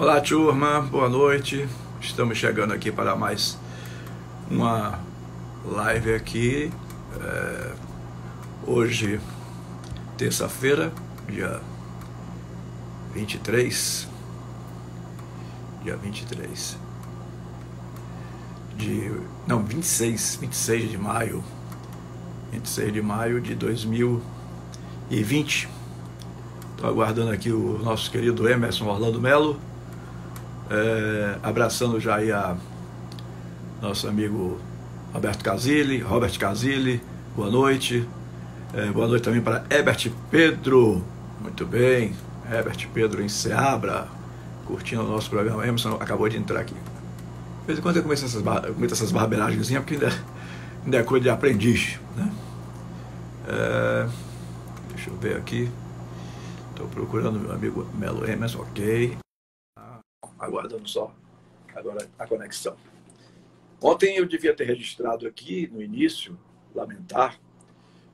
Olá, turma, boa noite. Estamos chegando aqui para mais uma live aqui. É, hoje, terça-feira, dia 23. Dia 23. De. Não, 26. 26 de maio. 26 de maio de 2020. Estou aguardando aqui o nosso querido Emerson Orlando Melo é, abraçando já aí a nosso amigo Roberto Casilli, Robert Casilli, boa noite. É, boa noite também para Herbert Pedro, muito bem. Herbert Pedro em Seabra, curtindo o nosso programa. Emerson acabou de entrar aqui. De vez em quando eu começo essas, começo essas barberagens, porque ainda, ainda é coisa de aprendiz. Né? É, deixa eu ver aqui. Estou procurando meu amigo Melo Emerson, ok aguardando só agora a conexão. Ontem eu devia ter registrado aqui no início, lamentar,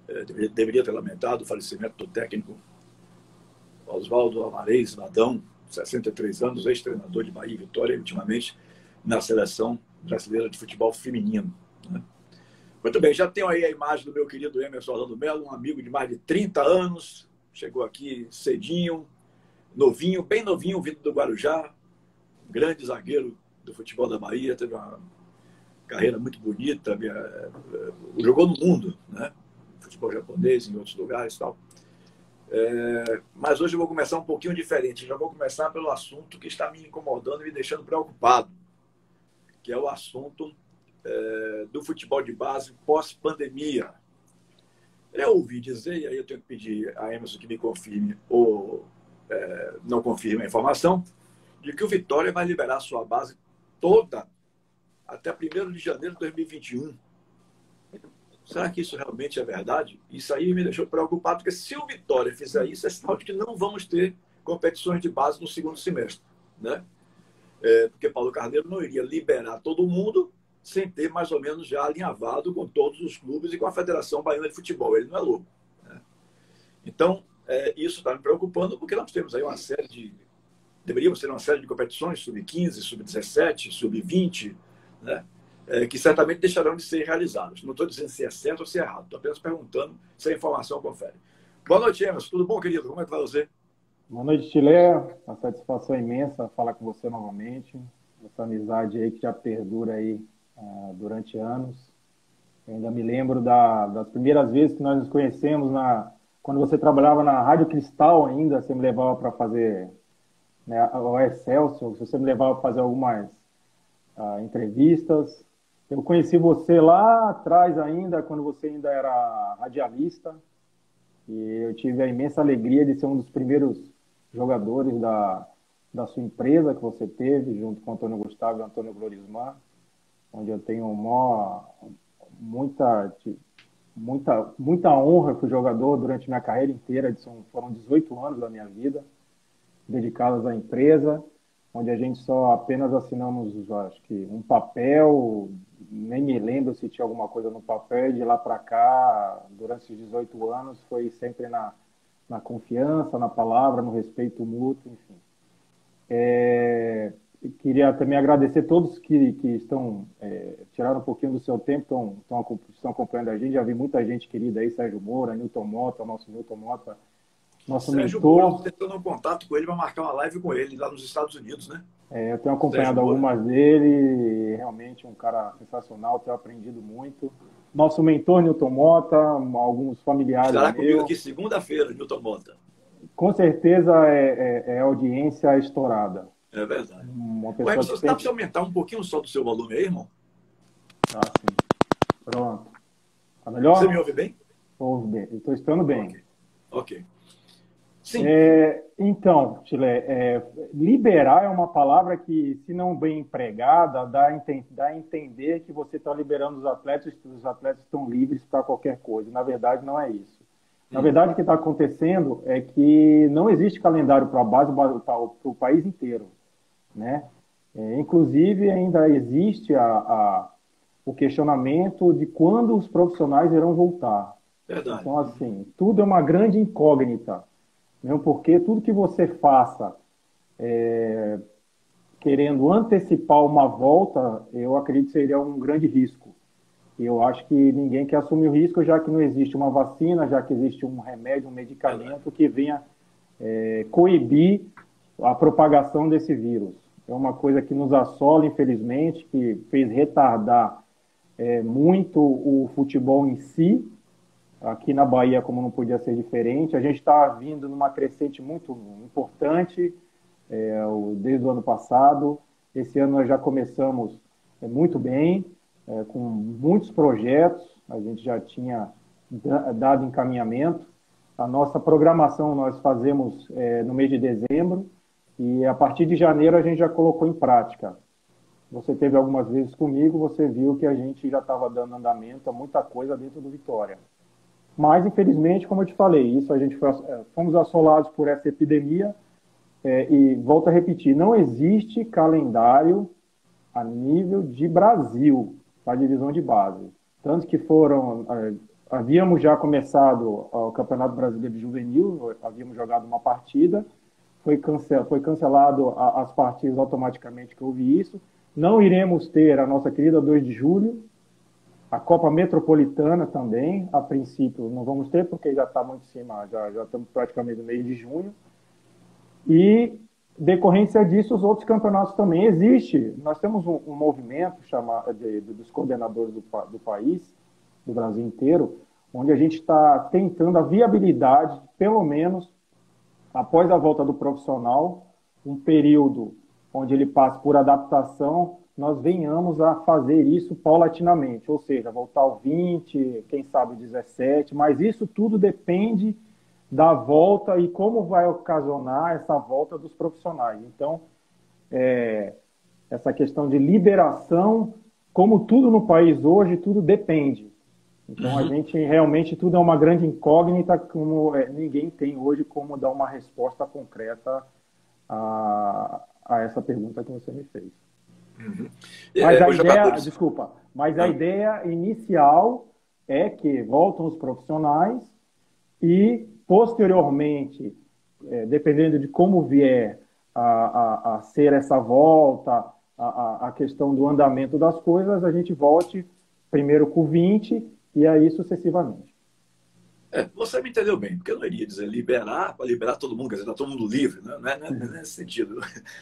eh, deveria ter lamentado o falecimento do técnico Oswaldo Amarez Vadão, 63 anos, ex-treinador de Bahia e Vitória, ultimamente na seleção brasileira de futebol feminino. Né? Muito bem, já tenho aí a imagem do meu querido Emerson Orlando Melo, um amigo de mais de 30 anos, chegou aqui cedinho, novinho, bem novinho, vindo do Guarujá, grande zagueiro do futebol da Bahia, teve uma carreira muito bonita, eh, jogou no mundo, né? Futebol japonês, em outros lugares e tal. É, mas hoje eu vou começar um pouquinho diferente. Já vou começar pelo assunto que está me incomodando e me deixando preocupado, que é o assunto é, do futebol de base pós-pandemia. Eu ouvi dizer, e aí eu tenho que pedir a Emerson que me confirme ou é, não confirme a informação, de que o Vitória vai liberar sua base toda até 1 de janeiro de 2021. Será que isso realmente é verdade? Isso aí me deixou preocupado, porque se o Vitória fizer isso, é sinal de que não vamos ter competições de base no segundo semestre. Né? É, porque Paulo Carneiro não iria liberar todo mundo sem ter mais ou menos já alinhavado com todos os clubes e com a Federação Baiana de Futebol. Ele não é louco. Né? Então, é, isso está me preocupando, porque nós temos aí uma série de deveríamos ter uma série de competições, sub-15, sub-17, sub-20, né? É, que certamente deixarão de ser realizadas. Não estou dizendo se é certo ou se é errado, estou apenas perguntando se a informação confere. Boa noite, Emerson. Tudo bom, querido? Como é que vai você? Boa noite, Chile. Uma satisfação imensa falar com você novamente. Essa amizade aí que já perdura aí uh, durante anos. Eu ainda me lembro da, das primeiras vezes que nós nos conhecemos na, quando você trabalhava na Rádio Cristal ainda, você me levava para fazer né, o Excelsior, você me levava para fazer algumas uh, entrevistas. Eu conheci você lá atrás ainda, quando você ainda era radialista, e eu tive a imensa alegria de ser um dos primeiros jogadores da, da sua empresa que você teve, junto com Antônio Gustavo e Antônio Glorismar, onde eu tenho muita, muita, muita honra com o jogador durante minha carreira inteira, foram 18 anos da minha vida dedicadas à empresa, onde a gente só apenas assinamos, acho que, um papel, nem me lembro se tinha alguma coisa no papel, de lá para cá, durante os 18 anos, foi sempre na, na confiança, na palavra, no respeito mútuo, enfim. É, queria também agradecer todos que, que estão, é, tiraram um pouquinho do seu tempo, estão, estão, estão acompanhando a gente, já vi muita gente querida aí, Sérgio Moura, Newton Mota, nosso Newton Mota, nosso Sérgio mentor. Moura, tentando um contato com ele para marcar uma live com ele lá nos Estados Unidos, né? É, eu tenho acompanhado algumas dele, realmente um cara sensacional, tenho aprendido muito. Nosso mentor, Newton Mota, alguns familiares. Estará comigo aqui segunda-feira, Newton Mota. Com certeza é, é, é, audiência estourada. É verdade. Uma pessoa Ué, você tem... dá para aumentar um pouquinho só do seu volume aí, irmão? Ah, sim. Pronto. Tá melhor? Você me ouve bem? Ouve bem. Estou estando bem. Ok. okay. Sim. É, então, Chile, é, liberar é uma palavra que, se não bem empregada, dá a, dá a entender que você está liberando os atletas, os atletas estão livres para qualquer coisa. Na verdade, não é isso. Na uhum. verdade, o que está acontecendo é que não existe calendário para a base para o país inteiro, né? É, inclusive, ainda existe a, a, o questionamento de quando os profissionais irão voltar. Verdade. Então, assim, tudo é uma grande incógnita mesmo porque tudo que você faça é, querendo antecipar uma volta, eu acredito que seria um grande risco. Eu acho que ninguém quer assumir o risco, já que não existe uma vacina, já que existe um remédio, um medicamento que venha é, coibir a propagação desse vírus. É uma coisa que nos assola, infelizmente, que fez retardar é, muito o futebol em si. Aqui na Bahia, como não podia ser diferente, a gente está vindo numa crescente muito importante é, desde o ano passado. Esse ano nós já começamos é, muito bem, é, com muitos projetos, a gente já tinha dado encaminhamento. A nossa programação nós fazemos é, no mês de dezembro e a partir de janeiro a gente já colocou em prática. Você teve algumas vezes comigo, você viu que a gente já estava dando andamento a muita coisa dentro do Vitória. Mas, infelizmente, como eu te falei, isso a gente foi, é, fomos assolados por essa epidemia é, e volto a repetir, não existe calendário a nível de Brasil para divisão de base. Tanto que foram. É, havíamos já começado o Campeonato Brasileiro de Juvenil, havíamos jogado uma partida, foi, cancel, foi cancelado as partidas automaticamente que houve isso. Não iremos ter a nossa querida 2 de julho, a Copa Metropolitana também, a princípio não vamos ter, porque já está muito em cima, já, já estamos praticamente no mês de junho. E, decorrência disso, os outros campeonatos também existem. Nós temos um, um movimento chamado de, de, dos coordenadores do, do país, do Brasil inteiro, onde a gente está tentando a viabilidade, pelo menos, após a volta do profissional, um período onde ele passe por adaptação, nós venhamos a fazer isso paulatinamente, ou seja, voltar ao 20, quem sabe 17, mas isso tudo depende da volta e como vai ocasionar essa volta dos profissionais. Então, é, essa questão de liberação, como tudo no país hoje, tudo depende. Então, uhum. a gente realmente tudo é uma grande incógnita, como é, ninguém tem hoje como dar uma resposta concreta a, a essa pergunta que você me fez. Uhum. Mas é, a ideia, desculpa, mas a ah. ideia inicial é que voltam os profissionais e posteriormente, é, dependendo de como vier a, a, a ser essa volta, a, a, questão do andamento das coisas, a gente volte primeiro com 20 e aí sucessivamente. É, você me entendeu bem, porque eu não iria dizer liberar para liberar todo mundo, quer dizer, tá todo mundo livre, né? não, é, não, é, é nesse sentido.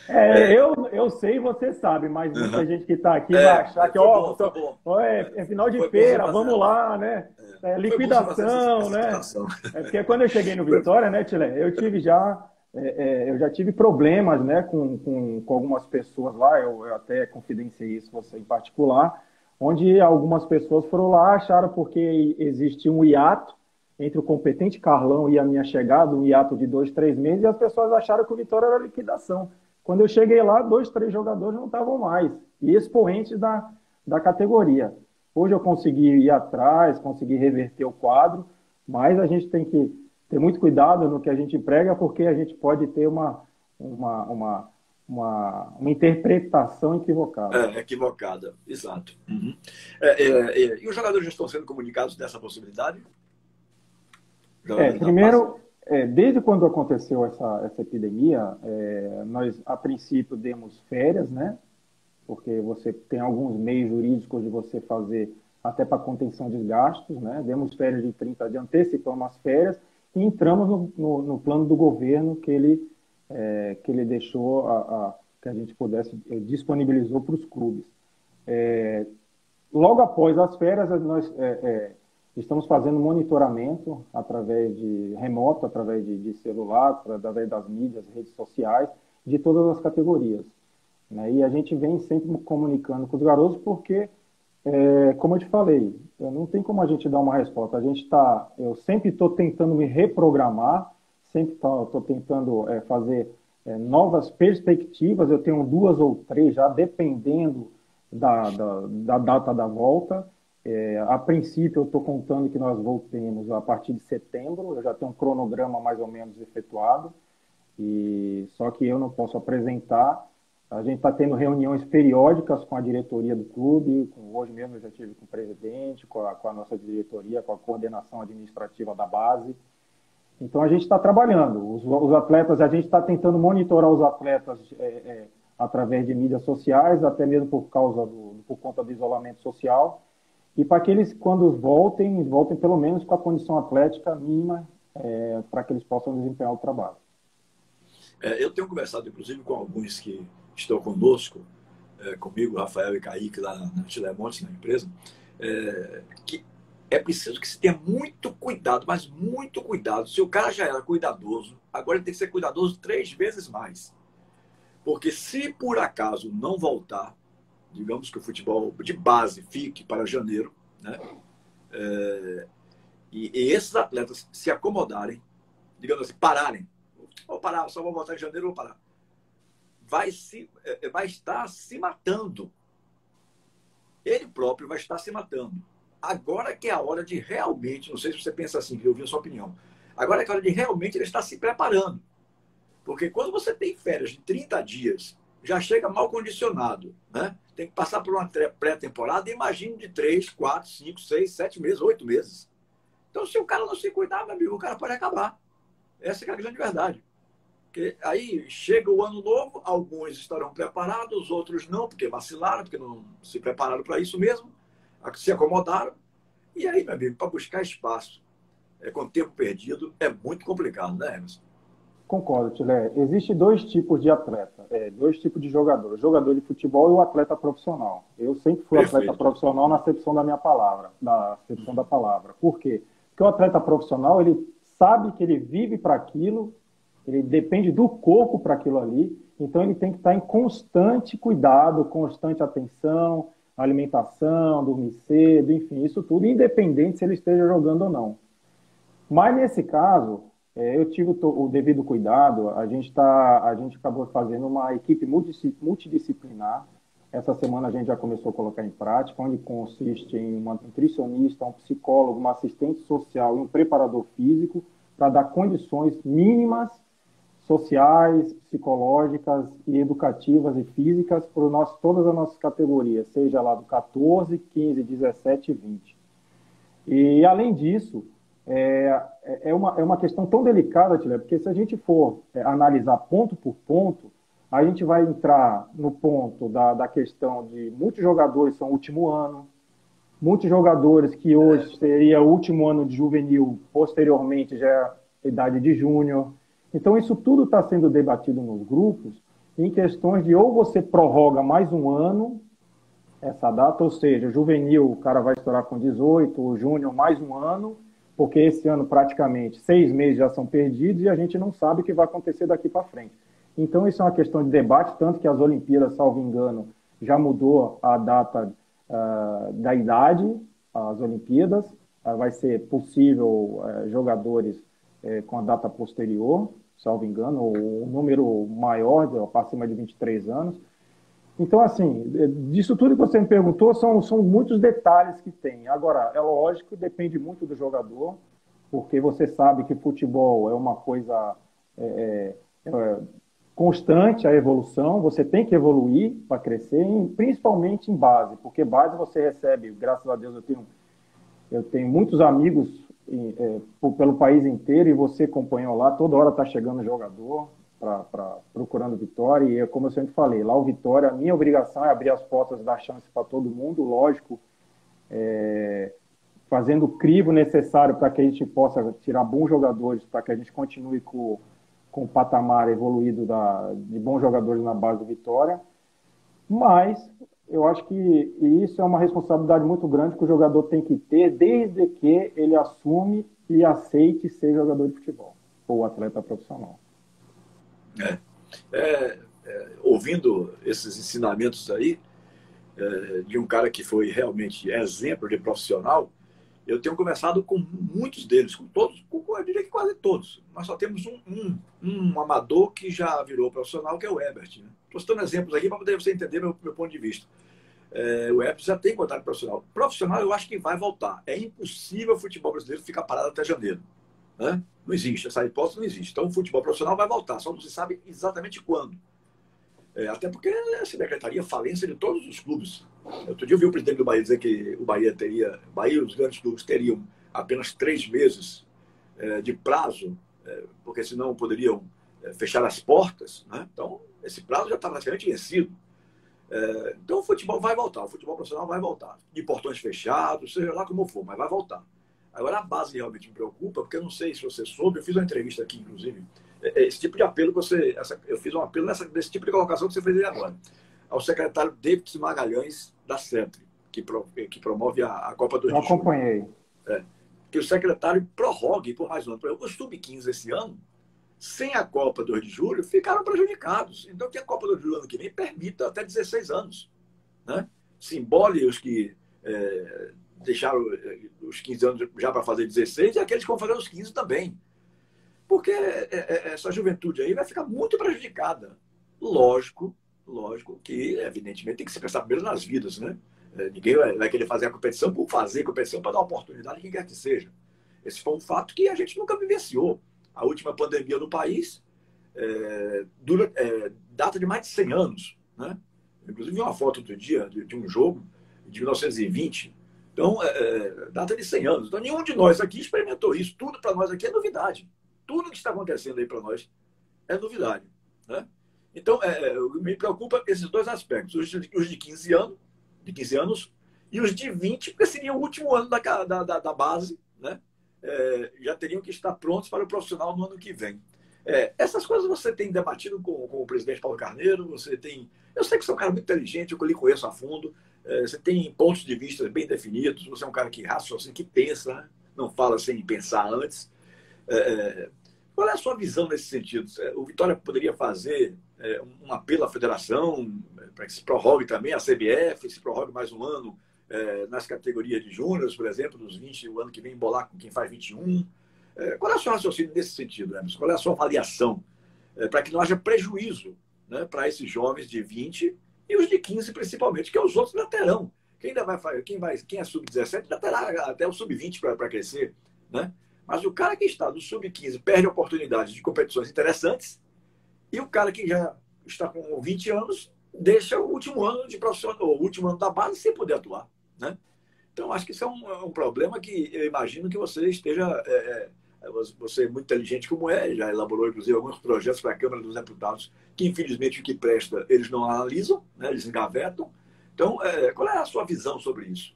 É, é, Eu, eu sei, você sabe, mas muita uhum. gente que está aqui é, vai achar que, ó, oh, é, é, final de foi feira, vamos lá, né? Liquidação, né? É porque quando eu cheguei no Vitória, né, Tilé, eu tive já, eu já tive problemas, né, com, com, com algumas pessoas lá, eu, eu até confidenciei isso você em particular, onde algumas pessoas foram lá, acharam porque existia um hiato, entre o competente Carlão e a minha chegada, um hiato de dois, três meses, e as pessoas acharam que o Vitória era liquidação. Quando eu cheguei lá, dois, três jogadores não estavam mais, e expoentes da, da categoria. Hoje eu consegui ir atrás, consegui reverter o quadro, mas a gente tem que ter muito cuidado no que a gente prega, porque a gente pode ter uma, uma, uma, uma, uma interpretação equivocada. É, equivocada, exato. Uhum. É, é, é, e os jogadores estão sendo comunicados dessa possibilidade? É, primeiro, é, desde quando aconteceu essa, essa epidemia, é, nós a princípio demos férias, né? Porque você tem alguns meios jurídicos de você fazer até para contenção de gastos, né? Demos férias de 30 dias, antecipamos as férias e entramos no, no, no plano do governo que ele, é, que ele deixou, a, a, que a gente pudesse, disponibilizou para os clubes. É, logo após as férias, nós é, é, Estamos fazendo monitoramento através de remoto, através de, de celular, através das mídias, redes sociais, de todas as categorias. Né? E a gente vem sempre comunicando com os garotos porque, é, como eu te falei, não tem como a gente dar uma resposta. A gente está, eu sempre estou tentando me reprogramar, sempre estou tentando é, fazer é, novas perspectivas. Eu tenho duas ou três já, dependendo da, da, da data da volta. É, a princípio, eu estou contando que nós voltemos a partir de setembro, eu já tenho um cronograma mais ou menos efetuado, e só que eu não posso apresentar. A gente está tendo reuniões periódicas com a diretoria do clube, com, hoje mesmo eu já tive com o presidente, com a, com a nossa diretoria, com a coordenação administrativa da base. Então a gente está trabalhando. Os, os, atletas, a gente está tentando monitorar os atletas é, é, através de mídias sociais, até mesmo por causa do, por conta do isolamento social, e para que eles, quando voltem, voltem pelo menos com a condição atlética mínima é, para que eles possam desempenhar o trabalho. É, eu tenho conversado, inclusive, com alguns que estão conosco, é, comigo, Rafael e Kaique, lá na Tilemontes, na empresa, é, que é preciso que se tenha muito cuidado, mas muito cuidado. Se o cara já era cuidadoso, agora ele tem que ser cuidadoso três vezes mais. Porque se por acaso não voltar, digamos que o futebol de base fique para janeiro, né? É, e, e, esses atletas se acomodarem, digamos assim, pararem, vou parar, só vou voltar em janeiro, vou parar, vai, se, é, vai estar se matando. Ele próprio vai estar se matando. Agora que é a hora de realmente, não sei se você pensa assim, eu ouvi a sua opinião, agora é a hora de realmente ele estar se preparando. Porque quando você tem férias de 30 dias, já chega mal condicionado, né? Tem que passar por uma pré-temporada, imagine de 3, 4, 5, 6, 7 meses, 8 meses. Então, se o cara não se cuidar, meu amigo, o cara pode acabar. Essa é a grande verdade. Porque aí chega o ano novo, alguns estarão preparados, outros não, porque vacilaram, porque não se prepararam para isso mesmo, se acomodaram. E aí, meu amigo, para buscar espaço é, com tempo perdido, é muito complicado, né, Emerson? Concordo, Tilé. Existem dois tipos de atleta, é, dois tipos de jogador. O jogador de futebol e o atleta profissional. Eu sempre fui Perfeito. atleta profissional na acepção da minha palavra, da acepção da palavra. Por quê? Porque o atleta profissional, ele sabe que ele vive para aquilo, ele depende do corpo para aquilo ali, então ele tem que estar em constante cuidado, constante atenção, alimentação, dormir cedo, enfim, isso tudo, independente se ele esteja jogando ou não. Mas nesse caso, é, eu tive o, o, devido cuidado. A gente tá, a gente acabou fazendo uma equipe multidisciplinar. Essa semana a gente já começou a colocar em prática, onde consiste em uma nutricionista, um psicólogo, uma assistente social e um preparador físico para dar condições mínimas sociais, psicológicas e educativas e físicas para nós, todas as nossas categorias, seja lá do 14, 15, 17 e 20. E além disso, é, é, é, uma, é uma questão tão delicada, Tilé, porque se a gente for é, analisar ponto por ponto, a gente vai entrar no ponto da, da questão de muitos jogadores são último ano, muitos jogadores que hoje seria o último ano de juvenil, posteriormente já é idade de júnior. Então, isso tudo está sendo debatido nos grupos em questões de ou você prorroga mais um ano essa data, ou seja, juvenil o cara vai estourar com 18, o júnior mais um ano, porque esse ano praticamente seis meses já são perdidos e a gente não sabe o que vai acontecer daqui para frente. Então, isso é uma questão de debate, tanto que as Olimpíadas, salvo engano, já mudou a data uh, da idade, as Olimpíadas, uh, vai ser possível uh, jogadores eh, com a data posterior, salvo engano, o número maior, acima de 23 anos. Então, assim, disso tudo que você me perguntou, são, são muitos detalhes que tem. Agora, é lógico, depende muito do jogador, porque você sabe que futebol é uma coisa é, é, é constante, a evolução, você tem que evoluir para crescer, principalmente em base, porque base você recebe, graças a Deus eu tenho, eu tenho muitos amigos é, pelo país inteiro e você acompanhou lá, toda hora está chegando jogador, para procurando vitória. E é como eu sempre falei, lá o Vitória, a minha obrigação é abrir as portas da chance para todo mundo, lógico, é, fazendo o crivo necessário para que a gente possa tirar bons jogadores, para que a gente continue com, com o patamar evoluído da, de bons jogadores na base do Vitória. Mas eu acho que isso é uma responsabilidade muito grande que o jogador tem que ter, desde que ele assume e aceite ser jogador de futebol ou atleta profissional. É, é, é, ouvindo esses ensinamentos aí, é, de um cara que foi realmente exemplo de profissional, eu tenho conversado com muitos deles, com todos, com, eu diria que quase todos. Nós só temos um, um, um amador que já virou profissional, que é o Ebert. Estou né? citando exemplos aqui para poder você entender meu, meu ponto de vista. É, o Ebert já tem contato profissional. Profissional, eu acho que vai voltar. É impossível o futebol brasileiro ficar parado até janeiro. Né? Não existe, essa hipótese não existe. Então o futebol profissional vai voltar, só não se sabe exatamente quando. É, até porque se decretaria falência de todos os clubes. Outro dia eu vi o presidente do Bahia dizer que o Bahia teria, o Bahia os grandes clubes teriam apenas três meses é, de prazo, é, porque senão poderiam é, fechar as portas. Né? Então, esse prazo já está praticamente vencido. É, então, o futebol vai voltar, o futebol profissional vai voltar. De portões fechados, seja lá como for, mas vai voltar. Agora, a base realmente me preocupa, porque eu não sei se você soube, eu fiz uma entrevista aqui, inclusive, é, é, esse tipo de apelo que você. Essa, eu fiz um apelo nessa, nesse tipo de colocação que você fez aí agora. Ao secretário David Magalhães, da Centre, que, pro, que promove a, a Copa do Rio. Eu acompanhei. É, que o secretário prorrogue por mais um ano. Os sub-15 esse ano, sem a Copa 2 de julho, ficaram prejudicados. Então, que a Copa 2 de julho ano que vem permita até 16 anos. Né? Simbole os que é, deixaram é, os 15 anos já para fazer 16 e aqueles que vão fazer os 15 também. Porque é, é, essa juventude aí vai ficar muito prejudicada. Lógico, lógico que, evidentemente, tem que se pensar primeiro nas vidas, né? Ninguém vai querer fazer a competição por fazer competição para dar oportunidade a quem quer que seja. Esse foi um fato que a gente nunca vivenciou. A última pandemia no país é, dura, é, data de mais de 100 anos. Né? Inclusive, vi uma foto outro dia de, de um jogo de 1920. Então, é, é, data de 100 anos. Então, nenhum de nós aqui experimentou isso. Tudo para nós aqui é novidade. Tudo que está acontecendo aí para nós é novidade. Né? Então, é, me preocupa esses dois aspectos. Os de, os de 15 anos de 15 anos, e os de 20, porque seria o último ano da, da, da base, né? É, já teriam que estar prontos para o profissional no ano que vem. É, essas coisas você tem debatido com, com, o presidente Paulo Carneiro, você tem. Eu sei que você é um cara muito inteligente, eu lhe conheço a fundo, é, você tem pontos de vista bem definidos, você é um cara que raciocina, que pensa, né? não fala sem pensar antes. É, é, qual é a sua visão nesse sentido? É, o Vitória poderia fazer um apelo à federação, para que se prorrogue também a CBF, se prorrogue mais um ano é, nas categorias de júniores, por exemplo, dos 20, o ano que vem embolar com quem faz 21. É, qual é o seu raciocínio nesse sentido, Emerson? Qual é a sua avaliação é, para que não haja prejuízo né, para esses jovens de 20 e os de 15, principalmente, que é os outros ainda terão. Quem, ainda vai, quem, vai, quem é sub-17 já terá até o sub-20 para crescer. Né? Mas o cara que está no sub-15 perde oportunidades de competições interessantes e o cara que já está com 20 anos deixa o último ano de profissional, o último ano da base sem poder atuar. Né? Então, acho que isso é um, é um problema que eu imagino que você esteja. É, é, você é muito inteligente como é, já elaborou, inclusive, alguns projetos para a Câmara dos Deputados, que, infelizmente, o que presta, eles não analisam, né? eles engavetam. Então, é, qual é a sua visão sobre isso?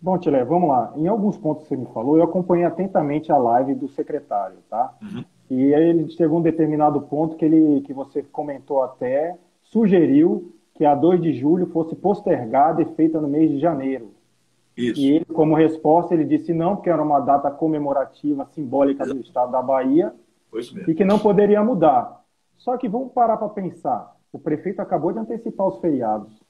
Bom, Tilé, vamos lá. Em alguns pontos que você me falou, eu acompanhei atentamente a live do secretário, tá? Uhum. E aí ele chegou a um determinado ponto que, ele, que você comentou até, sugeriu que a 2 de julho fosse postergada e feita no mês de janeiro. Isso. E ele, como resposta, ele disse não, porque era uma data comemorativa, simbólica do estado da Bahia, e que não poderia mudar. Só que vamos parar para pensar. O prefeito acabou de antecipar os feriados.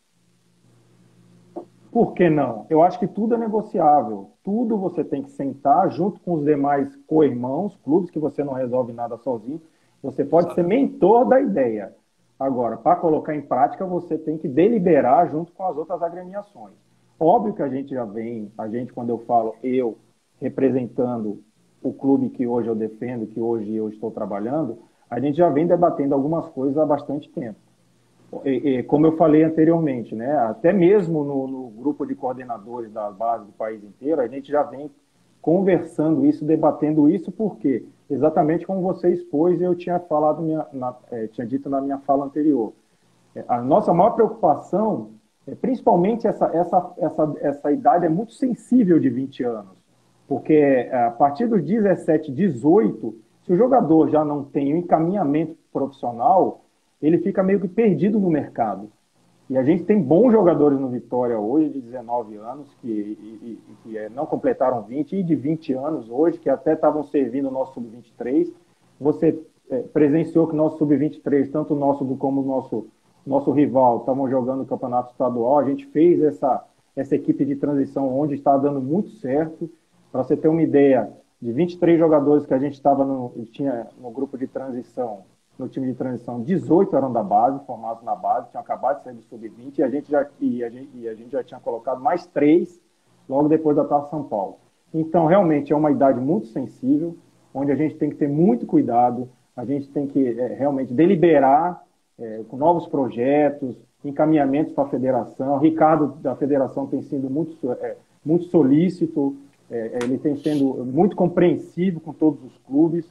Por que não? Eu acho que tudo é negociável. Tudo você tem que sentar junto com os demais co-irmãos, clubes que você não resolve nada sozinho. Você pode Exato. ser mentor da ideia. Agora, para colocar em prática, você tem que deliberar junto com as outras agremiações. Óbvio que a gente já vem, a gente, quando eu falo eu, representando o clube que hoje eu defendo, que hoje eu estou trabalhando, a gente já vem debatendo algumas coisas há bastante tempo. E, e, como eu falei anteriormente, né, até mesmo no, no, grupo de coordenadores da base do país inteiro, a gente já vem conversando isso, debatendo isso, porque exatamente como você expôs e eu tinha falado minha, na, é, tinha dito na minha fala anterior. É, a nossa maior preocupação principalmente essa, essa, essa, essa idade é muito sensível de 20 anos, porque é, a partir dos 17, 18, se o jogador já não tem um encaminhamento profissional, ele fica meio que perdido no mercado. E a gente tem bons jogadores no Vitória hoje, de 19 anos, que, e, e, que é, não completaram 20, e de 20 anos hoje, que até estavam servindo o nosso Sub-23. Você é, presenciou que o nosso Sub-23, tanto o nosso como o nosso, nosso rival, estavam jogando o campeonato estadual. A gente fez essa, essa equipe de transição onde está dando muito certo. Para você ter uma ideia, de 23 jogadores que a gente estava no, tinha no grupo de transição, no time de transição, 18 eram da base, formados na base, tinham acabado de sair do sub-20 e a gente já e a gente, e a gente já tinha colocado mais três logo depois da Taça São Paulo. Então, realmente é uma idade muito sensível, onde a gente tem que ter muito cuidado, a gente tem que é, realmente deliberar é, com novos projetos, encaminhamentos para a federação. O Ricardo da federação tem sido muito, é, muito solícito, é, ele tem sendo muito compreensivo com todos os clubes.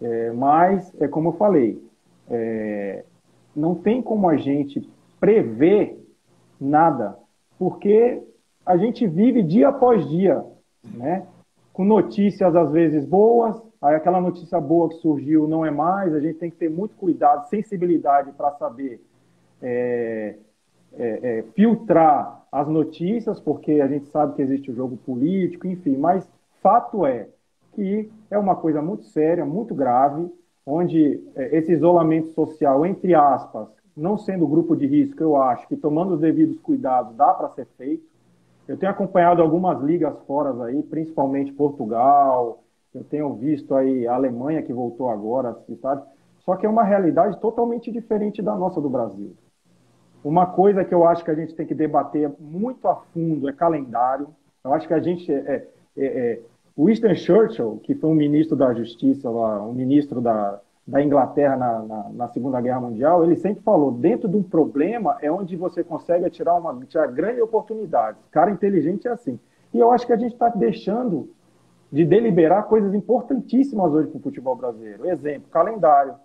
É, mas, é como eu falei, é, não tem como a gente prever nada, porque a gente vive dia após dia, né? Com notícias às vezes boas, aí aquela notícia boa que surgiu não é mais, a gente tem que ter muito cuidado, sensibilidade para saber é, é, é, filtrar as notícias, porque a gente sabe que existe o jogo político, enfim, mas fato é que é uma coisa muito séria, muito grave, onde é, esse isolamento social, entre aspas, não sendo grupo de risco, eu acho que tomando os devidos cuidados dá para ser feito. Eu tenho acompanhado algumas ligas fora aí, principalmente Portugal, eu tenho visto aí a Alemanha que voltou agora, sabe? Só que é uma realidade totalmente diferente da nossa do Brasil. Uma coisa que eu acho que a gente tem que debater muito a fundo é calendário. Eu acho que a gente é, é, é Winston Churchill, que foi um ministro da Justiça, um ministro da, da Inglaterra na, na, na, Segunda Guerra Mundial, ele sempre falou: dentro de um problema é onde você consegue tirar uma tirar grande oportunidade. Cara inteligente é assim. E eu acho que a gente está deixando de deliberar coisas importantíssimas hoje para o futebol brasileiro. Exemplo: calendário.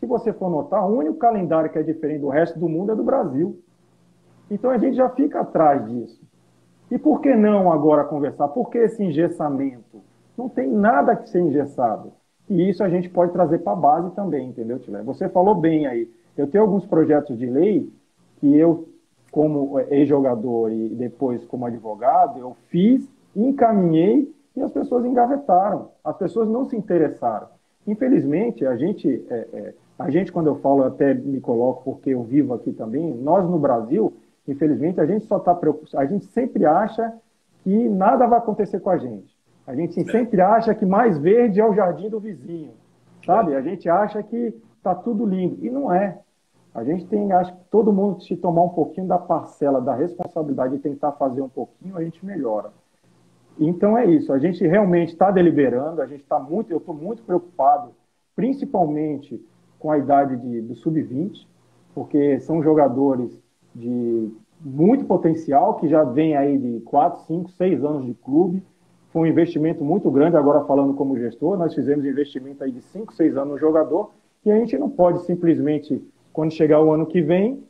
Se você for notar, o único calendário que é diferente do resto do mundo é do Brasil. Então a gente já fica atrás disso. E por que não agora conversar? Por que esse engessamento? Não tem nada que ser engessado. E isso a gente pode trazer para a base também, entendeu, Tilé? Você falou bem aí. Eu tenho alguns projetos de lei que eu, como ex-jogador e depois como advogado, eu fiz, encaminhei e as pessoas engavetaram. As pessoas não se interessaram. Infelizmente, a gente, é, é, a gente quando eu falo, até me coloco porque eu vivo aqui também, nós no Brasil, Infelizmente, a gente só está preocupado, a gente sempre acha que nada vai acontecer com a gente. A gente é. sempre acha que mais verde é o jardim do vizinho, sabe? A gente acha que está tudo lindo. E não é. A gente tem, acho que todo mundo, se tomar um pouquinho da parcela da responsabilidade e tentar fazer um pouquinho, a gente melhora. Então é isso. A gente realmente está deliberando, a gente está muito, eu estou muito preocupado, principalmente com a idade de, do sub-20, porque são jogadores de muito potencial, que já vem aí de 4, 5, 6 anos de clube. Foi um investimento muito grande, agora falando como gestor, nós fizemos investimento aí de 5, 6 anos no jogador, e a gente não pode simplesmente, quando chegar o ano que vem,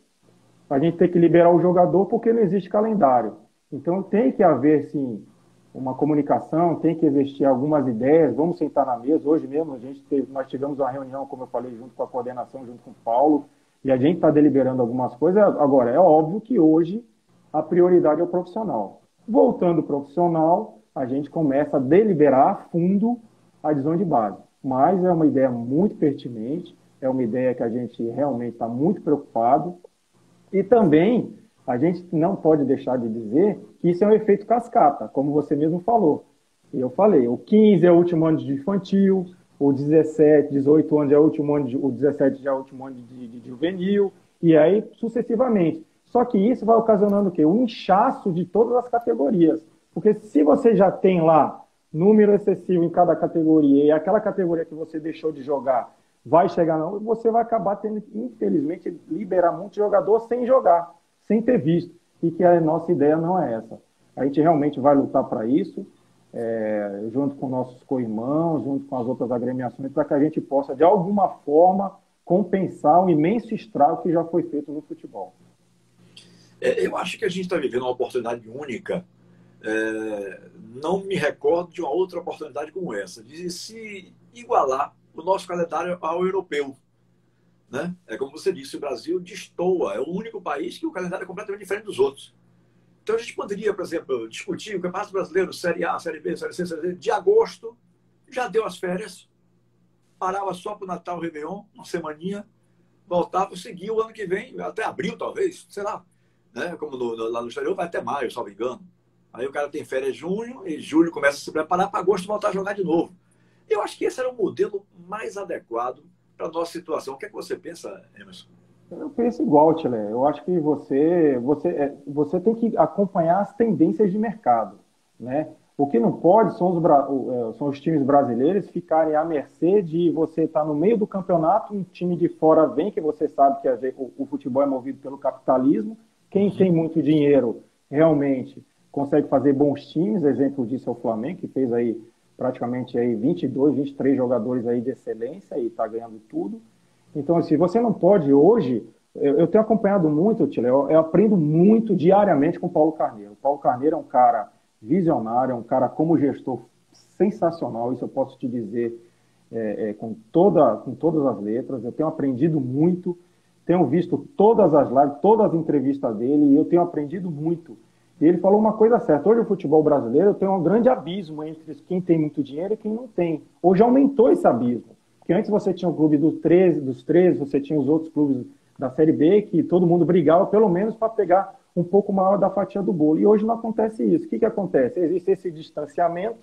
a gente ter que liberar o jogador porque não existe calendário. Então tem que haver, sim, uma comunicação, tem que existir algumas ideias, vamos sentar na mesa. Hoje mesmo a gente teve, nós tivemos uma reunião, como eu falei, junto com a coordenação, junto com o Paulo, e a gente está deliberando algumas coisas. Agora, é óbvio que hoje a prioridade é o profissional. Voltando ao profissional, a gente começa a deliberar a fundo a divisão de base. Mas é uma ideia muito pertinente, é uma ideia que a gente realmente está muito preocupado. E também a gente não pode deixar de dizer que isso é um efeito cascata, como você mesmo falou. E eu falei, o 15 é o último ano de infantil, o 17, 18 anos é o último ano, de, o 17 já é o último ano de, de, de, juvenil, e aí sucessivamente. Só que isso vai ocasionando o quê? Um inchaço de todas as categorias. Porque se você já tem lá número excessivo em cada categoria e aquela categoria que você deixou de jogar vai chegar não, você vai acabar tendo, infelizmente, liberar muito jogador sem jogar, sem ter visto. E que a nossa ideia não é essa. A gente realmente vai lutar para isso é, junto com nossos co-irmãos, junto com as outras agremiações, para que a gente possa, de alguma forma, compensar o imenso estrago que já foi feito no futebol. É, eu acho que a gente está vivendo uma oportunidade única. É, não me recordo de uma outra oportunidade como essa, de se igualar o nosso calendário ao europeu. Né? É como você disse, o Brasil destoa, é o único país que o calendário é completamente diferente dos outros. Então a gente poderia, por exemplo, discutir o Campeonato Brasileiro, Série A, Série B, Série C, Série D, de agosto, já deu as férias, parava só para o Natal, Réveillon, uma semaninha, voltava, seguia o ano que vem, até abril talvez, sei lá. Né? Como no, no, lá no exterior vai até maio, salvo engano. Aí o cara tem férias em junho, e julho começa a se preparar para agosto voltar a jogar de novo. Eu acho que esse era o modelo mais adequado para a nossa situação. O que, é que você pensa, Emerson? Eu penso igual, Tchele. Eu acho que você, você, é, você tem que acompanhar as tendências de mercado. Né? O que não pode são os, é, são os times brasileiros ficarem à mercê de você estar tá no meio do campeonato, um time de fora vem, que você sabe que o, o futebol é movido pelo capitalismo. Quem tem muito dinheiro realmente consegue fazer bons times. Exemplo disso é o Flamengo, que fez aí praticamente aí 22, 23 jogadores aí de excelência e está ganhando tudo. Então, assim, você não pode hoje. Eu, eu tenho acompanhado muito, Tile, eu, eu, aprendo muito diariamente com o Paulo Carneiro. O Paulo Carneiro é um cara visionário, é um cara como gestor sensacional, isso eu posso te dizer é, é, com, toda, com todas as letras. Eu tenho aprendido muito, tenho visto todas as lives, todas as entrevistas dele, e eu tenho aprendido muito. E ele falou uma coisa certa: hoje o futebol brasileiro tem um grande abismo entre quem tem muito dinheiro e quem não tem. Hoje aumentou esse abismo. Porque antes você tinha o clube do 13, dos 13, você tinha os outros clubes da Série B, que todo mundo brigava pelo menos para pegar um pouco maior da fatia do bolo. E hoje não acontece isso. O que, que acontece? Existe esse distanciamento,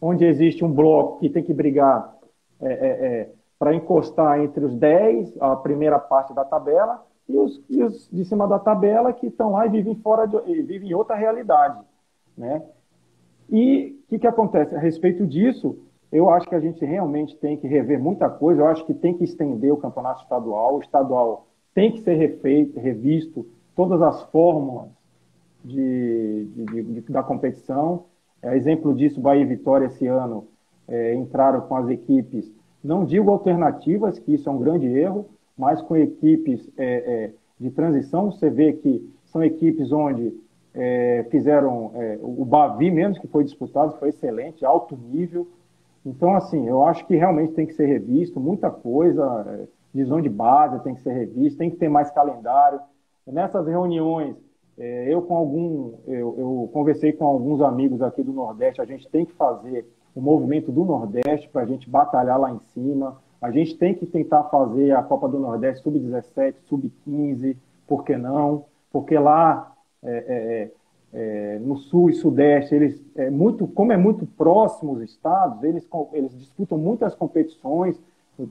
onde existe um bloco que tem que brigar é, é, é, para encostar entre os 10, a primeira parte da tabela, e os, e os de cima da tabela que estão lá e vivem fora de, vivem em outra realidade. Né? E o que, que acontece? A respeito disso, eu acho que a gente realmente tem que rever muita coisa. Eu acho que tem que estender o campeonato estadual. O estadual tem que ser refeito, revisto, todas as fórmulas de, de, de, da competição. É, exemplo disso, Bahia e Vitória esse ano é, entraram com as equipes, não digo alternativas, que isso é um grande erro, mas com equipes é, é de transição. Você vê que são equipes onde é, fizeram é, o Bavi mesmo, que foi disputado, foi excelente, alto nível então, assim, eu acho que realmente tem que ser revisto, muita coisa, é, visão de base tem que ser revista, tem que ter mais calendário. Nessas reuniões, é, eu com algum, eu, eu conversei com alguns amigos aqui do Nordeste, a gente tem que fazer o movimento do Nordeste para a gente batalhar lá em cima. A gente tem que tentar fazer a Copa do Nordeste sub-17, sub-15, por que não? Porque lá é, é, é, no sul e sudeste, eles é muito, como é muito próximo os estados, eles, eles disputam muitas competições.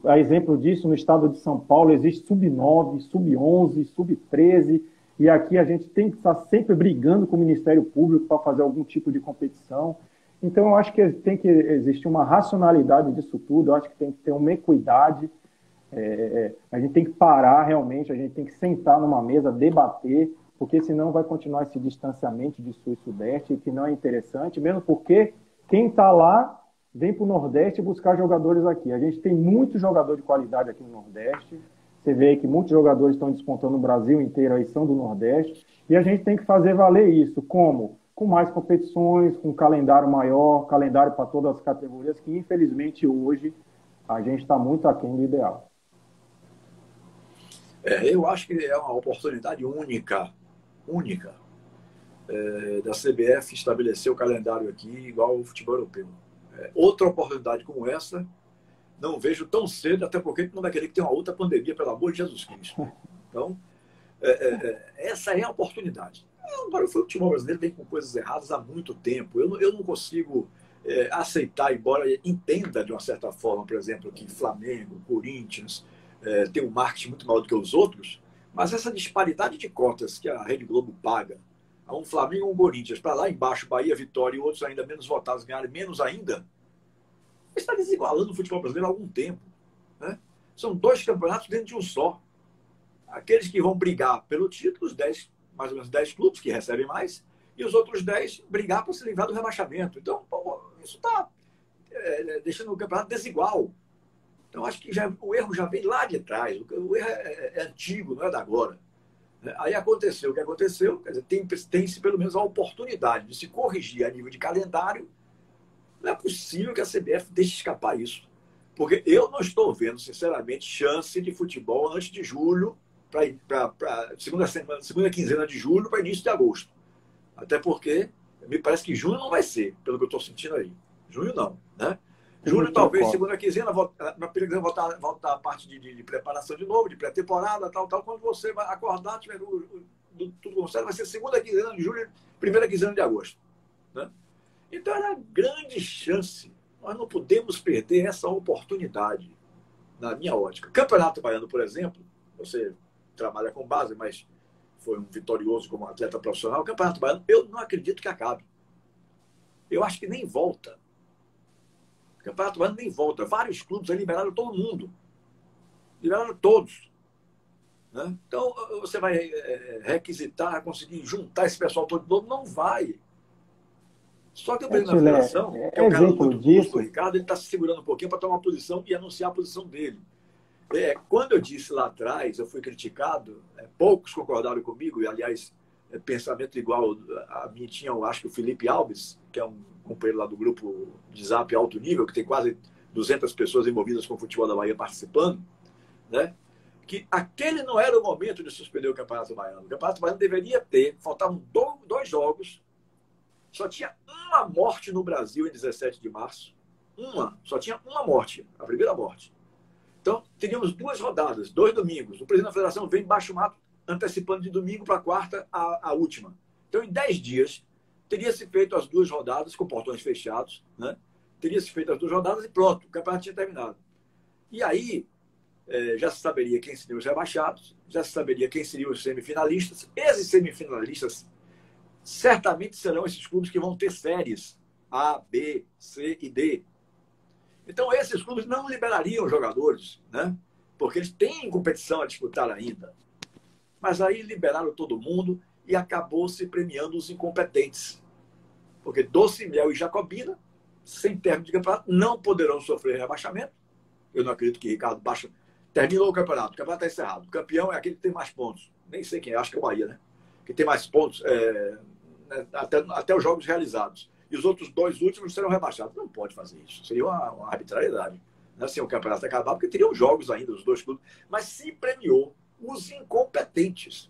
A exemplo disso, no estado de São Paulo existe sub-9, sub-11, sub-13, e aqui a gente tem que estar sempre brigando com o Ministério Público para fazer algum tipo de competição. Então, eu acho que tem que existir uma racionalidade disso tudo, eu acho que tem que ter uma equidade. É, a gente tem que parar realmente, a gente tem que sentar numa mesa, debater porque senão vai continuar esse distanciamento de sul e sudeste, que não é interessante, mesmo porque quem está lá vem para o Nordeste buscar jogadores aqui. A gente tem muito jogador de qualidade aqui no Nordeste. Você vê que muitos jogadores estão despontando no Brasil inteiro, aí são do Nordeste. E a gente tem que fazer valer isso. Como? Com mais competições, com um calendário maior, calendário para todas as categorias, que infelizmente hoje a gente está muito aquém do ideal. É, eu acho que é uma oportunidade única única é, da CBF estabelecer o calendário aqui igual ao futebol europeu. É, outra oportunidade como essa, não vejo tão cedo, até porque não vai querer que tenha uma outra pandemia, pelo amor de Jesus Cristo. Então, é, é, é essa é a oportunidade. Agora, o futebol brasileiro vem com coisas erradas há muito tempo. Eu, eu não consigo é, aceitar, embora entenda de uma certa forma, por exemplo, que Flamengo, Corinthians é, tem um marketing muito maior do que os outros, mas essa disparidade de cotas que a Rede Globo paga a um Flamengo e um Corinthians, para lá embaixo, Bahia, Vitória e outros ainda menos votados ganharem menos ainda, está desigualando o futebol brasileiro há algum tempo. Né? São dois campeonatos dentro de um só. Aqueles que vão brigar pelo título, os 10, mais ou menos 10 clubes que recebem mais, e os outros 10 brigar para se livrar do rebaixamento. Então, pô, isso está é, deixando o campeonato desigual. Então, acho que já, o erro já vem lá de trás. O, erro é, é, é antigo, não é da agora. Né? Aí aconteceu o que aconteceu, quer dizer, tem, tem-se pelo menos a oportunidade de se corrigir a nível de calendário. Não é possível que a CBF deixe escapar isso. Porque eu não estou vendo, sinceramente, chance de futebol antes de julho, para segunda, semana, segunda quinzena de julho para início de agosto. Até porque me parece que junho não vai ser, pelo que eu estou sentindo aí. Junho não, né? Julho, talvez, segunda quinzena, na primeira voltar, voltar a parte de, de, de, preparação de novo, de pré-temporada, tal, tal. Quando você vai acordar, tiver tudo como vai ser segunda quinzena de julho, primeira quinzena de agosto. Né? Então, era grande chance. Nós não podemos perder essa oportunidade, na minha ótica. Campeonato Baiano, por exemplo, você trabalha com base, mas foi um vitorioso como atleta profissional. O Campeonato Baiano, eu não acredito que acabe. Eu acho que nem volta. O Campeonato Baiano nem volta. Vários clubes liberaram todo mundo. Liberaram todos. Né? Então, você vai é, requisitar, conseguir juntar esse pessoal todo de novo? Não vai. Só que o presidente da federação, é, que é um cara muito disso. o Ricardo, ele está se segurando um pouquinho para tomar posição e anunciar a posição dele. É, quando eu disse lá atrás, eu fui criticado, é, poucos concordaram comigo, e aliás, é, pensamento igual a mim tinha, acho que o Felipe Alves, que é um companheiro lá do grupo de Zap Alto Nível, que tem quase 200 pessoas envolvidas com o futebol da Bahia participando, né? que aquele não era o momento de suspender o Campeonato Baiano. O Campeonato Baiano deveria ter, faltavam dois jogos, só tinha uma morte no Brasil em 17 de março. Uma, só tinha uma morte, a primeira morte. Então, teríamos duas rodadas, dois domingos. O presidente da federação vem baixo mato, antecipando de domingo para quarta a, a última. Então, em dez dias, teria-se feito as duas rodadas com portões fechados, né? Teria-se feito as duas rodadas e pronto, o campeonato tinha terminado. E aí, é, já se saberia quem seriam os rebaixados, já se saberia quem seriam os semifinalistas. Esses semifinalistas certamente serão esses clubes que vão ter séries A, B, C e D. Então, esses clubes não liberariam jogadores, né? porque eles têm competição a disputar ainda. Mas aí liberaram todo mundo e acabou se premiando os incompetentes. Porque Doce, Mel e Jacobina, sem término de campeonato, não poderão sofrer rebaixamento. Eu não acredito que Ricardo Baixa terminou o campeonato. O campeonato está encerrado. O campeão é aquele que tem mais pontos. Nem sei quem é, acho que é o Bahia, né? Que tem mais pontos é, né, até, até os jogos realizados e os outros dois últimos serão rebaixados. Não pode fazer isso. Seria uma, uma arbitrariedade. Não é assim o campeonato acabar, porque teriam jogos ainda, os dois clubes. Mas se premiou os incompetentes.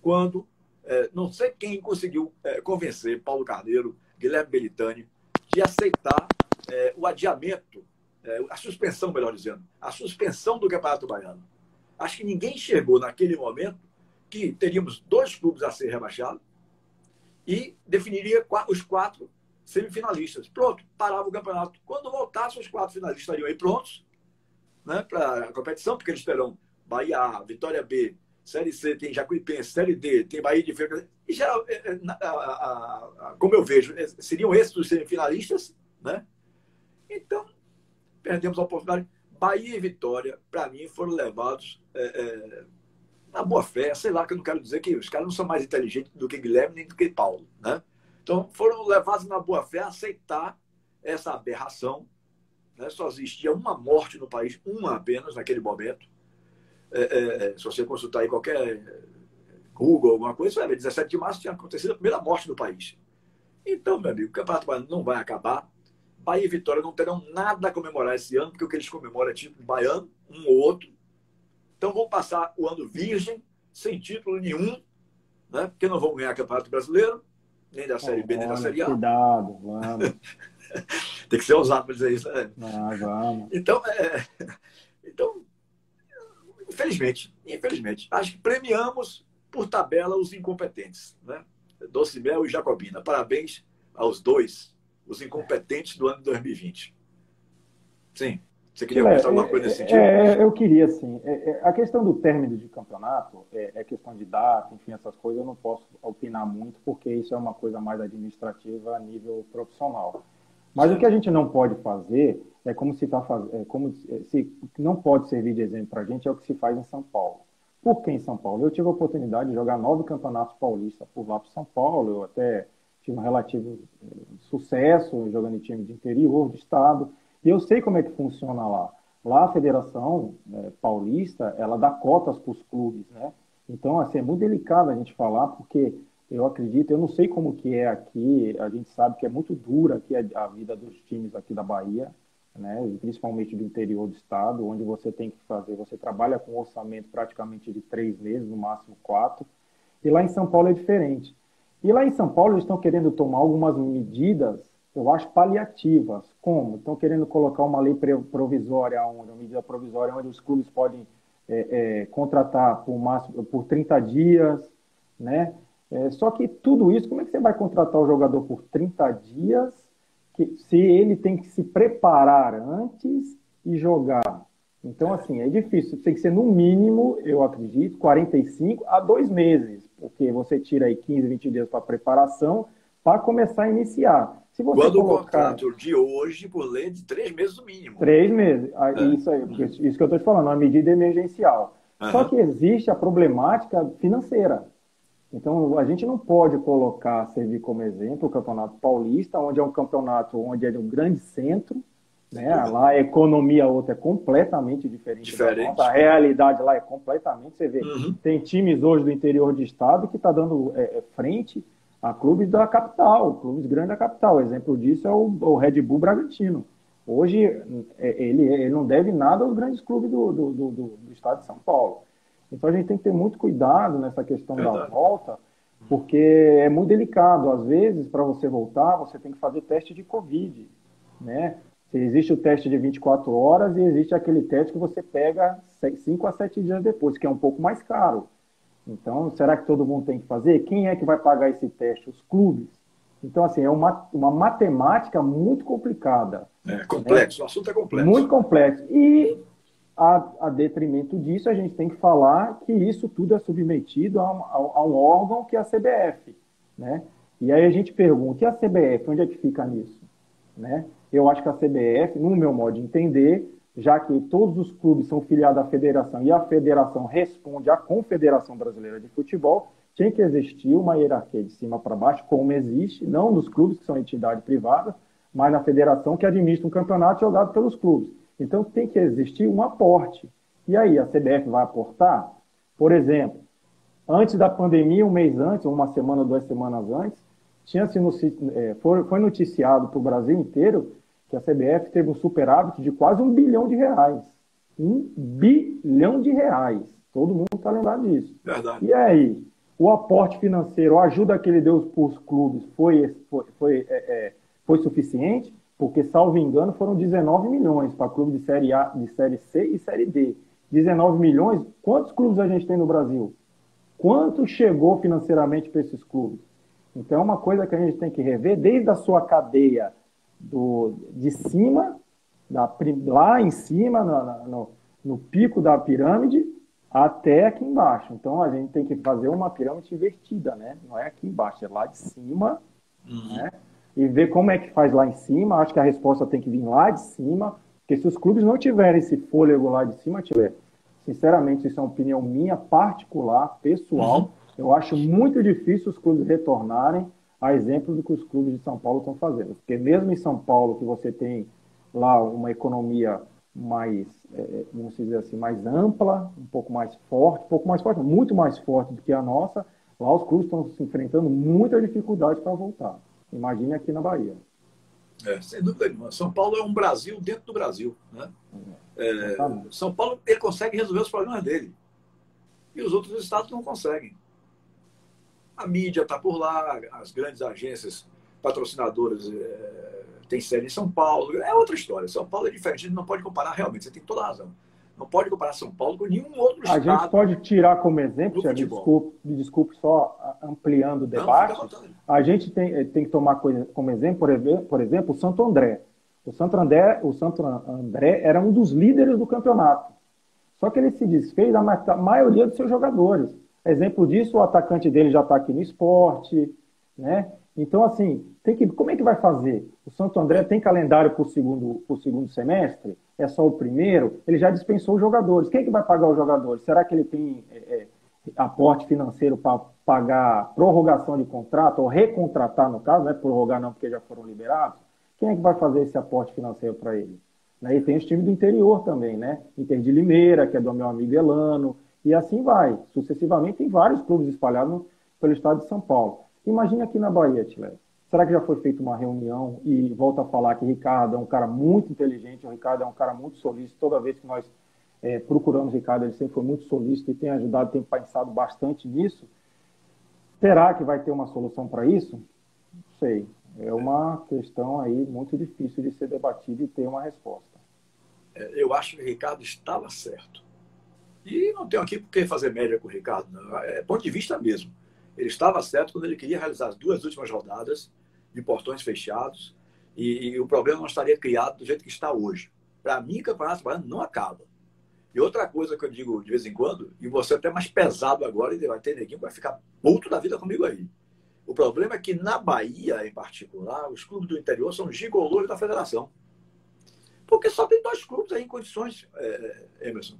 Quando, é, não sei quem conseguiu é, convencer Paulo Carneiro, Guilherme Belitani, de aceitar é, o adiamento, é, a suspensão, melhor dizendo, a suspensão do Campeonato Baiano. Acho que ninguém enxergou naquele momento que teríamos dois clubes a ser rebaixados e definiria os quatro semifinalistas. Pronto, parava o campeonato. Quando voltasse, os quatro finalistas estariam aí prontos né, para a competição, porque eles terão Bahia A, Vitória B, Série C tem Jacuipense, Série D tem Bahia de Feira. E já, é, é, como eu vejo, é, seriam esses os semifinalistas, né? Então, perdemos a oportunidade. Bahia e Vitória, para mim, foram levados é, é, na boa fé. Sei lá, que eu não quero dizer que os caras não são mais inteligentes do que Guilherme nem do que Paulo, né? Então, foram levados na boa fé a aceitar essa aberração. Né? Só existia uma morte no país, uma apenas naquele momento. É, é, é se você consultar aí qualquer Google, alguma coisa, você vai ver, 17 de março tinha acontecido a primeira morte no país. Então, meu amigo, o Campeonato Baiano não vai acabar. Bahia e Vitória não terão nada a comemorar esse ano, porque o que eles comemoram é título baiano, um ou outro. Então vão passar o ano virgem, sem título nenhum, né? porque não vão ganhar Campeonato Brasileiro, nem da Série B, nem da Série A. Cuidado, vamos. Tem que ser ousado para dizer isso, né? Ah, vamos. Então, é... então, infelizmente, infelizmente, acho que premiamos por tabela os incompetentes, né? Docimel e Jacobina. Parabéns aos dois, os incompetentes do ano 2020. Sim. Você queria é, alguma coisa nesse sentido? É, eu queria, sim. É, é, a questão do término de campeonato, é, é, questão de data, enfim, essas coisas eu não posso opinar muito, porque isso é uma coisa mais administrativa a nível profissional. Mas sim. o que a gente não pode fazer é como se está fazendo, é como se não pode servir de exemplo para a gente é o que se faz em São Paulo. Por que em São Paulo? Eu tive a oportunidade de jogar nove campeonatos paulistas por lá para São Paulo, eu até tive um relativo sucesso jogando em time de interior, de estado. E eu sei como é que funciona lá. Lá a Federação é, Paulista, ela dá cotas para os clubes, né? Então, assim, é muito delicado a gente falar, porque eu acredito, eu não sei como que é aqui, a gente sabe que é muito dura aqui a, a vida dos times aqui da Bahia, né? principalmente do interior do estado, onde você tem que fazer, você trabalha com um orçamento praticamente de três meses, no máximo quatro, e lá em São Paulo é diferente. E lá em São Paulo eles estão querendo tomar algumas medidas eu acho, paliativas. Como? Estão querendo colocar uma lei provisória, onde, uma medida provisória, onde os clubes podem é, é, contratar por, máximo, por 30 dias, né? É, só que tudo isso, como é que você vai contratar o jogador por 30 dias que, se ele tem que se preparar antes e jogar? Então, assim, é difícil. Tem que ser no mínimo, eu acredito, 45 a dois meses, porque você tira aí 15, 20 dias para preparação para começar a iniciar. Se você Quando colocar... o contrato de hoje, por lei, de três meses no mínimo. Três meses. Ah, é. Isso aí, isso que eu estou te falando, uma medida emergencial. Uhum. Só que existe a problemática financeira. Então, a gente não pode colocar, servir como exemplo o Campeonato Paulista, onde é um campeonato onde é de um grande centro, né? Lá a economia outra é completamente diferente. diferente. A realidade lá é completamente. Você vê, uhum. tem times hoje do interior de estado que está dando é, é, frente a clubes da capital, clubes grandes da capital. Exemplo disso é o, o Red Bull Bragantino. Hoje é, ele, ele, não deve nada aos grandes clubes do, do, do, do, estado de São Paulo. Então a gente tem que ter muito cuidado nessa questão Verdade. da volta, porque é muito delicado. Às vezes, para você voltar, você tem que fazer teste de Covid. Né? Existe o teste de 24 horas e existe aquele teste que você pega 5 a 7 dias depois, que é um pouco mais caro. Então, será que todo mundo tem que fazer? Quem é que vai pagar esse teste? Os clubes. Então, assim, é uma, uma matemática muito complicada. É complexo, né? o assunto é complexo. Muito complexo. E, a, a, detrimento disso, a gente tem que falar que isso tudo é submetido a, a, a um órgão que é a CBF. Né? E aí a gente pergunta, e a CBF, onde é que fica nisso? Né? Eu acho que a CBF, no meu modo de entender, já que todos os clubes são filiados à federação e a federação responde à Confederação Brasileira de Futebol, tinha que existir uma hierarquia de cima para baixo, como existe, não nos clubes, que são entidades privadas, mas na federação que administra um campeonato jogado pelos clubes. Então tem que existir um aporte. E aí, a CBF vai aportar? Por exemplo, antes da pandemia, um mês antes, uma semana, duas semanas antes, tinha se é, foi noticiado para o Brasil inteiro que a CBF teve um superávit de quase um bilhão de reais. Um bilhão de reais. Todo mundo está lembrado disso. Verdade. E aí, o aporte financeiro, a ajuda que ele deu para os clubes foi, foi, foi, é, é, foi suficiente? Porque, salvo engano, foram 19 milhões para clubes de série A, de série C e série D. 19 milhões, quantos clubes a gente tem no Brasil? Quanto chegou financeiramente para esses clubes? Então, é uma coisa que a gente tem que rever desde a sua cadeia do, de cima, da, lá em cima, no, no, no pico da pirâmide, até aqui embaixo. Então a gente tem que fazer uma pirâmide invertida, né? Não é aqui embaixo, é lá de cima, uhum. né? E ver como é que faz lá em cima. Acho que a resposta tem que vir lá de cima, porque se os clubes não tiverem esse fôlego lá de cima, tiver, sinceramente, isso é uma opinião minha particular, pessoal. Uhum. Eu acho muito difícil os clubes retornarem a exemplo do que os clubes de São Paulo estão fazendo. Porque mesmo em São Paulo, que você tem lá uma economia mais, é, vamos dizer assim, mais ampla, um pouco mais forte, um pouco mais forte, muito mais forte do que a nossa, lá os clubes estão se enfrentando muita dificuldade para voltar. Imagine aqui na Bahia. É, sem dúvida nenhuma. São Paulo é um Brasil dentro do Brasil. Né? É, São Paulo ele consegue resolver os problemas dele. E os outros estados não conseguem. A mídia está por lá, as grandes agências patrocinadoras é, têm sede em São Paulo. É outra história. São Paulo é diferente, a gente não pode comparar realmente, você tem toda a razão. Não pode comparar São Paulo com nenhum outro a estado. A gente pode tirar como exemplo, me desculpe, me desculpe só ampliando o debate. A gente tem, eh, tem que tomar como exemplo, por exemplo, o Santo André. O Santo André, o Santo André era um dos líderes do campeonato. Só que ele se desfez da maioria dos seus jogadores. Exemplo disso, o atacante dele já está aqui no esporte, né? Então, assim, tem que, como é que vai fazer? O Santo André tem calendário para o segundo, segundo semestre? É só o primeiro? Ele já dispensou os jogadores. Quem é que vai pagar os jogadores? Será que ele tem é, é aporte financeiro para pagar prorrogação de contrato, ou recontratar, no caso, né? Prorrogar não, porque já foram liberados. Quem é que vai fazer esse aporte financeiro para ele? Né? E tem os times do interior também, né? Inter de Limeira, que é do meu amigo Elano, e assim vai. Sucessivamente, tem vários clubes espalhados pelo estado de São Paulo. Imagine aqui na Bahia, Tilé. Será que já foi feita uma reunião e volta a falar que Ricardo é um cara muito inteligente, o Ricardo é um cara muito solícito. Toda vez que nós é, procuramos Ricardo, ele sempre foi muito solícito e tem ajudado, tem pensado bastante nisso. Será que vai ter uma solução para isso? Não sei. É uma questão aí muito difícil de ser debatida e ter uma resposta. É, eu acho que o Ricardo estava certo. E não tenho aqui por que fazer média com o Ricardo. Não. É ponto de vista mesmo. Ele estava certo quando ele queria realizar as duas últimas rodadas de portões fechados e, e o problema não estaria criado do jeito que está hoje. Para mim, o Campeonato Baiano não acaba. E outra coisa que eu digo de vez em quando, e você é até mais pesado agora, e vai ter neguinho vai ficar puto da vida comigo aí. O problema é que na Bahia, em particular, os clubes do interior são gigolores da federação. Porque só tem dois clubes aí em condições, é, Emerson.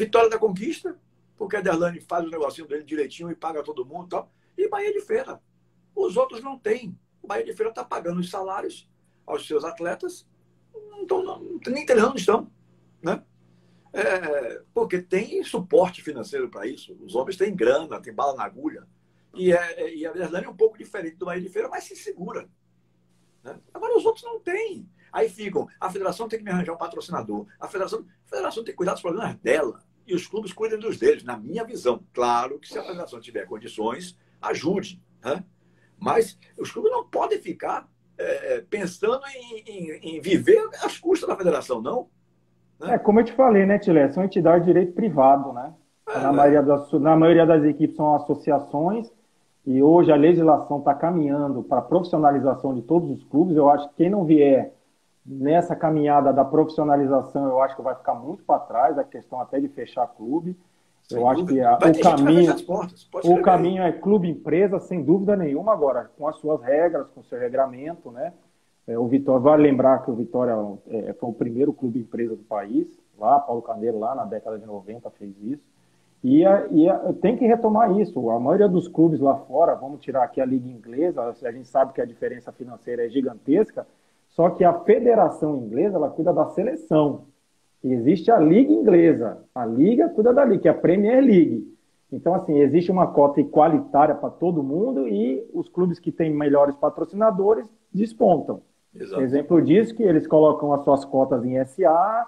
Vitória da Conquista, porque a Derlane faz o negocinho dele direitinho e paga todo mundo e tal. Bahia de Feira. Os outros não têm. O Bahia de Feira está pagando os salários aos seus atletas, não não, nem treinando estão. Né? É, porque tem suporte financeiro para isso. Os homens têm grana, tem bala na agulha. E, é, e a verdade é um pouco diferente do Bahia de Feira, mas se segura. Né? Agora os outros não têm. Aí ficam, a federação tem que me arranjar um patrocinador. A federação, a federação tem que cuidar dos problemas dela. E os clubes cuidam dos deles, na minha visão. Claro que se a federação tiver condições, ajude. Né? Mas os clubes não podem ficar é, pensando em, em, em, viver às custas da federação, não. Né? É, como eu te falei, né, Tilé? São entidades de direito privado, né? É, na, maioria das, na maioria das equipes são associações e hoje a legislação está caminhando para a profissionalização de todos os clubes. Eu acho que quem não vier nessa caminhada da profissionalização, eu acho que vai ficar muito para trás, a questão até de fechar clube. Sem eu acho que a, o caminho, o caminho é clube empresa, sem dúvida nenhuma, agora, com as suas regras, com o seu regramento, né? É, o Vitória, vale lembrar que o Vitória é, foi o primeiro clube empresa do país, lá, Paulo Caneiro, lá na década de 90, fez isso. E, a, e a, tem que retomar isso. A maioria dos clubes lá fora, vamos tirar aqui a Liga Inglesa, a gente sabe que a diferença financeira é gigantesca, só que a Federação Inglesa, ela cuida da seleção. existe a Liga Inglesa. A Liga cuida da Liga, que é a Premier League. Então, assim, existe uma cota igualitária para todo mundo e os clubes que têm melhores patrocinadores despontam. Exato. Exemplo disso que eles colocam as suas cotas em SA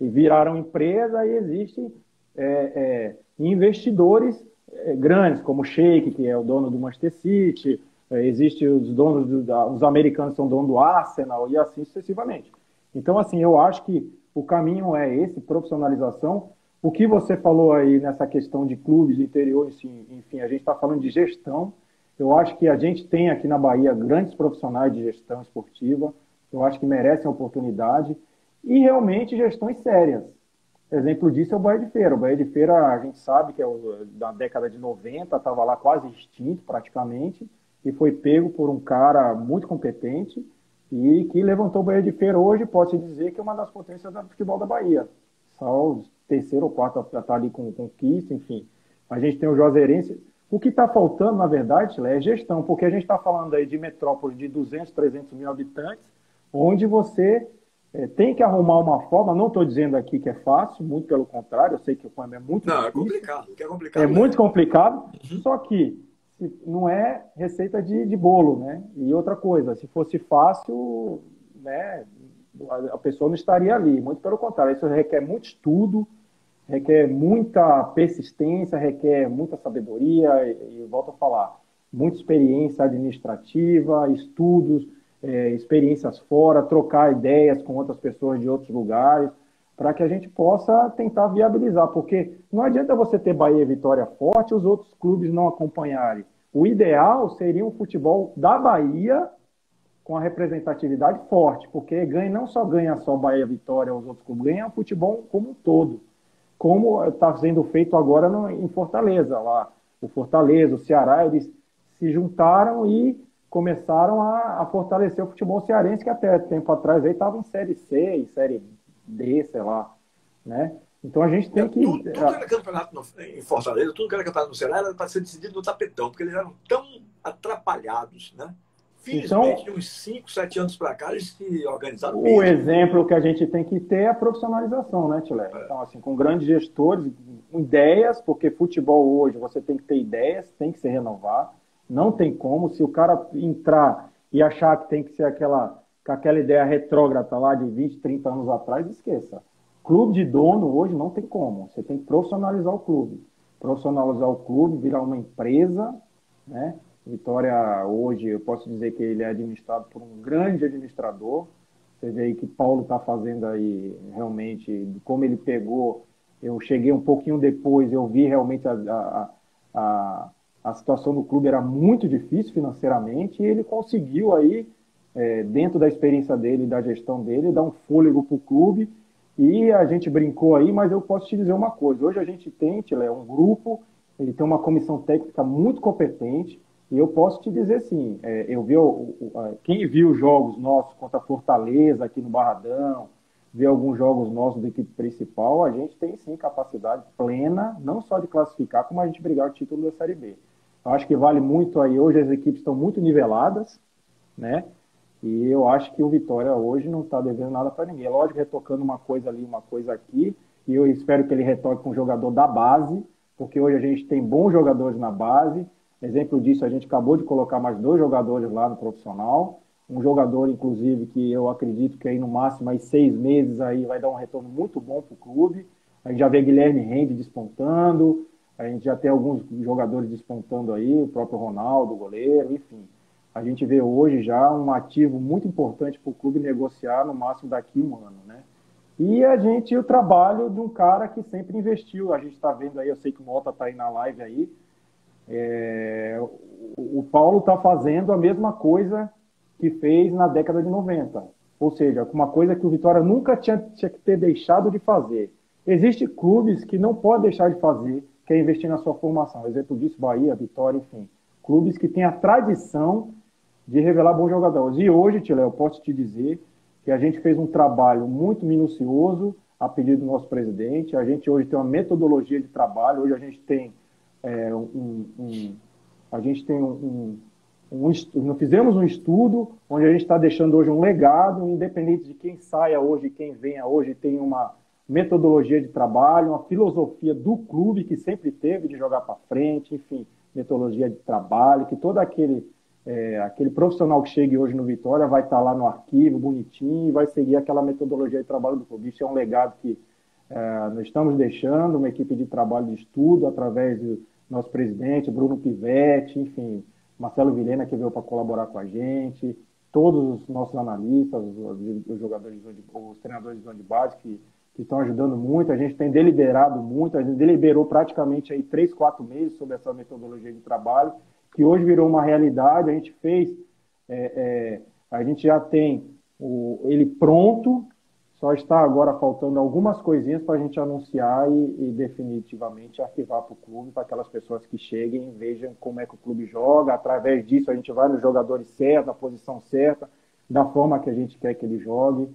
e viraram empresa e existem é, é, investidores é, grandes, como o Sheik, que é o dono do Manchester City, é, existe os donos, do, da, os americanos são donos do Arsenal e assim sucessivamente. Então, assim, eu acho que o caminho é esse, profissionalização. O que você falou aí nessa questão de clubes do interior, enfim, a gente está falando de gestão. Eu acho que a gente tem aqui na Bahia grandes profissionais de gestão esportiva, eu acho que merecem oportunidade, e realmente gestões sérias. Exemplo disso é o Bahia de Feira. O Bahia de Feira, a gente sabe que é o, da década de 90, estava lá quase extinto praticamente, e foi pego por um cara muito competente e que levantou o Bahia de Feira hoje, pode-se dizer que é uma das potências do futebol da Bahia. Só o terceiro ou quarto está ali com conquista, enfim. A gente tem o Juazeirense. O que está faltando, na verdade, é gestão, porque a gente está falando aí de metrópole de 200, 300 mil habitantes, onde você é, tem que arrumar uma forma, não estou dizendo aqui que é fácil, muito pelo contrário, eu sei que o é muito Não, é difícil, é complicado, é complicado. É muito complicado, uhum. só que não é receita de, de bolo, né? E outra coisa, se fosse fácil, né, a pessoa não estaria ali. Muito pelo contrário, isso requer muito estudo, requer muita persistência, requer muita sabedoria, e, e volto a falar, muita experiência administrativa, estudos, é, experiências fora, trocar ideias com outras pessoas de outros lugares para que a gente possa tentar viabilizar, porque não adianta você ter Bahia e Vitória forte e os outros clubes não acompanharem. O ideal seria um futebol da Bahia com a representatividade forte, porque ganha não só ganha só Bahia Vitória, os outros clubes, ganha o futebol como um todo, como está sendo feito agora no, em Fortaleza, lá o Fortaleza, o Ceará, eles se juntaram e começaram a, a fortalecer o futebol cearense, que até tempo atrás estava em Série C, em Série D, sei lá, né? Então a gente tem que. Tudo, tudo que era campeonato no, em Fortaleza, tudo que era campeonato no Ceará era para ser decidido no tapetão, porque eles eram tão atrapalhados, né? Felizmente, então, de uns 5, 7 anos para cá, eles se organizaram O mesmo. exemplo que a gente tem que ter é a profissionalização, né, Tilé? É. Então, assim, com grandes gestores, ideias, porque futebol hoje você tem que ter ideias, tem que se renovar. Não tem como. Se o cara entrar e achar que tem que ser aquela com aquela ideia retrógrada lá de 20, 30 anos atrás, esqueça. Clube de dono hoje não tem como. Você tem que profissionalizar o clube. Profissionalizar o clube, virar uma empresa, né? Vitória hoje, eu posso dizer que ele é administrado por um grande administrador. Você vê aí que Paulo está fazendo aí realmente, como ele pegou. Eu cheguei um pouquinho depois, eu vi realmente a, a, a, a situação do clube era muito difícil financeiramente e ele conseguiu aí é, dentro da experiência dele, da gestão dele, dar um fôlego para o clube. E a gente brincou aí, mas eu posso te dizer uma coisa: hoje a gente tem, é um grupo, ele tem uma comissão técnica muito competente. E eu posso te dizer sim, é, eu vi o, o, quem viu os jogos nossos contra Fortaleza aqui no Barradão, viu alguns jogos nossos da equipe principal, a gente tem sim capacidade plena, não só de classificar, como a gente brigar o título da Série B. Eu acho que vale muito aí. Hoje as equipes estão muito niveladas, né? E eu acho que o Vitória hoje não está devendo nada para ninguém. Lógico, retocando uma coisa ali, uma coisa aqui. E eu espero que ele retoque com um jogador da base, porque hoje a gente tem bons jogadores na base. Exemplo disso, a gente acabou de colocar mais dois jogadores lá no profissional. Um jogador, inclusive, que eu acredito que aí no máximo aí seis meses aí vai dar um retorno muito bom para o clube. A gente já vê Guilherme Rende despontando, a gente já tem alguns jogadores despontando aí, o próprio Ronaldo, goleiro, enfim. A gente vê hoje já um ativo muito importante para o clube negociar no máximo daqui um ano, né? E a gente, o trabalho de um cara que sempre investiu. A gente está vendo aí, eu sei que o Mota está aí na live aí. É, o, Paulo está fazendo a mesma coisa que fez na década de 90. Ou seja, uma coisa que o Vitória nunca tinha, tinha que ter deixado de fazer Existem clubes que não podem deixar de fazer, que é investir na sua formação. Exemplo disso, Bahia, Vitória, enfim. Clubes que têm a tradição de revelar bons jogadores. E hoje, Tile, eu posso te dizer que a gente fez um trabalho muito minucioso a pedido do nosso presidente. A gente hoje tem uma metodologia de trabalho. Hoje a gente tem é, um, um, a gente tem um, um, um, fizemos um estudo onde a gente está deixando hoje um legado, independente de quem saia hoje, quem venha hoje, tem uma metodologia de trabalho, uma filosofia do clube que sempre teve de jogar para frente, enfim, metodologia de trabalho, que todo aquele, é, aquele profissional que chegue hoje no Vitória vai estar tá lá no arquivo, bonitinho, e vai seguir aquela metodologia de trabalho do clube. Isso é um legado que é, nós estamos deixando, uma equipe de trabalho de estudo, através do nosso presidente, Bruno Pivetti, enfim, Marcelo Vilhena, que veio para colaborar com a gente, todos os nossos analistas, os, os jogadores, os treinadores de base que que estão ajudando muito. A gente tem deliberado muito, a gente deliberou praticamente aí três, quatro meses sobre essa metodologia de trabalho, que hoje virou uma realidade. A gente fez, é, é, a gente já tem o, ele pronto, só está agora faltando algumas coisinhas para a gente anunciar e, e definitivamente arquivar para o clube, para aquelas pessoas que cheguem e vejam como é que o clube joga. Através disso, a gente vai nos jogadores certos, na posição certa, da forma que a gente quer que ele jogue.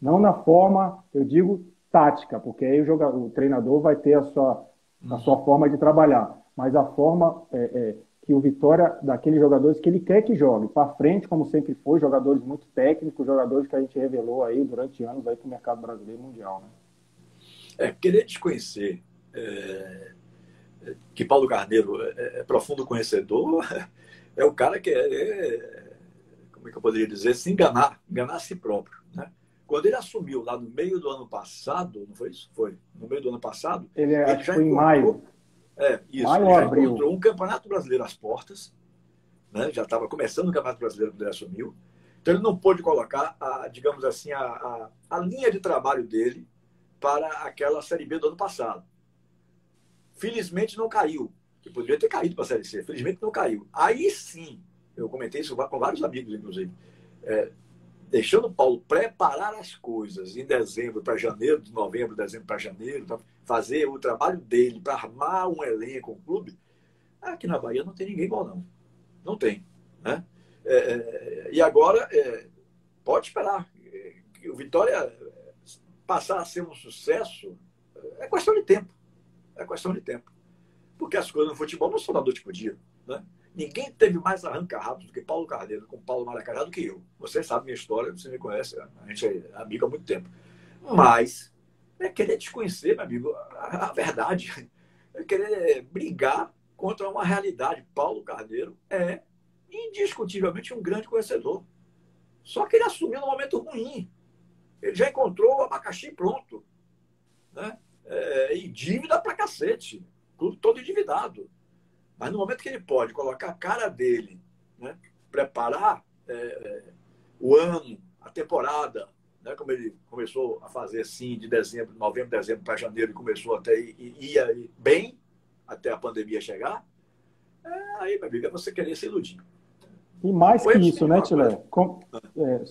Não na forma, eu digo, tática, porque aí o, jogador, o treinador vai ter a sua, a sua forma de trabalhar, mas a forma é, é, que o Vitória, daqueles jogadores que ele quer que jogue, para frente, como sempre foi, jogadores muito técnicos, jogadores que a gente revelou aí durante anos aí para o mercado brasileiro mundial. Né? É, querer desconhecer é, que Paulo Carneiro é, é, profundo conhecedor, é o cara que é, é, como é que eu poderia dizer, se enganar, enganar a si próprio. Né? Quando ele assumiu lá no meio do ano passado, não foi isso? Foi. No meio do ano passado. Ele, é, ele já foi em maio. É, isso. Maio já abril. encontrou um Campeonato Brasileiro às portas. Né? Já estava começando o Campeonato Brasileiro quando ele assumiu. Então ele não pôde colocar, a, digamos assim, a, a, a linha de trabalho dele para aquela Série B do ano passado. Felizmente não caiu. Que poderia ter caído para a Série C. Felizmente não caiu. Aí sim, eu comentei isso com vários amigos, inclusive. É, deixando o Paulo preparar as coisas em dezembro para janeiro, de novembro, dezembro para janeiro, fazer o trabalho dele para armar um elenco, um clube, aqui na Bahia não tem ninguém igual, não. Não tem. Né? É, é e agora, é, pode esperar que o Vitória passar a ser um sucesso é questão de tempo. É questão de tempo. Porque as coisas no futebol não são da noite para dia. Né? Ninguém teve mais arranca-rabos do que Paulo Carneiro com Paulo Maracanã do que eu. Você sabe minha história, você me conhece, a gente é amigo há muito tempo. Mas é querer desconhecer, meu amigo, a, a verdade. É querer brigar contra uma realidade. Paulo Carneiro é indiscutivelmente um grande conhecedor. Só que ele assumiu no momento ruim. Ele já encontrou o abacaxi pronto. Né? É, e dívida pra cacete. Clube todo endividado. Mas no momento que ele pode colocar a cara dele, né, preparar é, é, o ano, a temporada, né, como ele começou a fazer assim de dezembro, novembro, dezembro para janeiro, e começou até e ia bem até a pandemia chegar, é, aí, meu amigo, é você querer se iludir. E mais que isso, né, Tilé? É,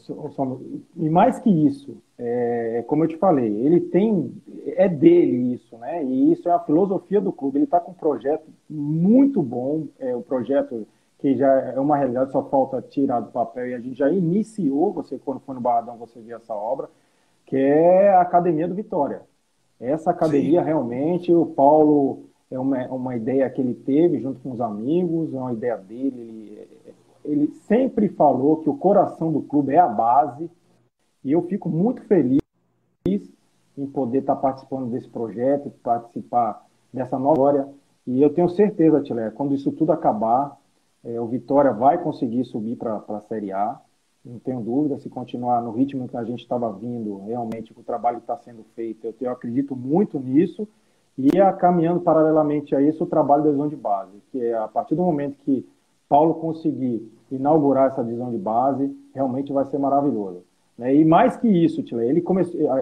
e mais que isso, é, como eu te falei, ele tem, é dele isso, né? E isso é a filosofia do clube. Ele está com um projeto muito bom, é um projeto que já é uma realidade, só falta tirar do papel e a gente já iniciou. Você quando foi no Barradão você viu essa obra, que é a Academia do Vitória. Essa academia Sim. realmente o Paulo é uma, uma ideia que ele teve junto com os amigos, é uma ideia dele. Ele, ele sempre falou que o coração do clube é a base, e eu fico muito feliz em poder estar participando desse projeto, participar dessa nova história. E eu tenho certeza, Tilé, quando isso tudo acabar, é, o Vitória vai conseguir subir para a Série A. Não tenho dúvida, se continuar no ritmo que a gente estava vindo, realmente o trabalho está sendo feito, eu, eu acredito muito nisso. E caminhando paralelamente a isso, o trabalho da divisão de base, que é a partir do momento que Paulo conseguir inaugurar essa divisão de base, realmente vai ser maravilhoso. Né? E mais que isso, Tile, ele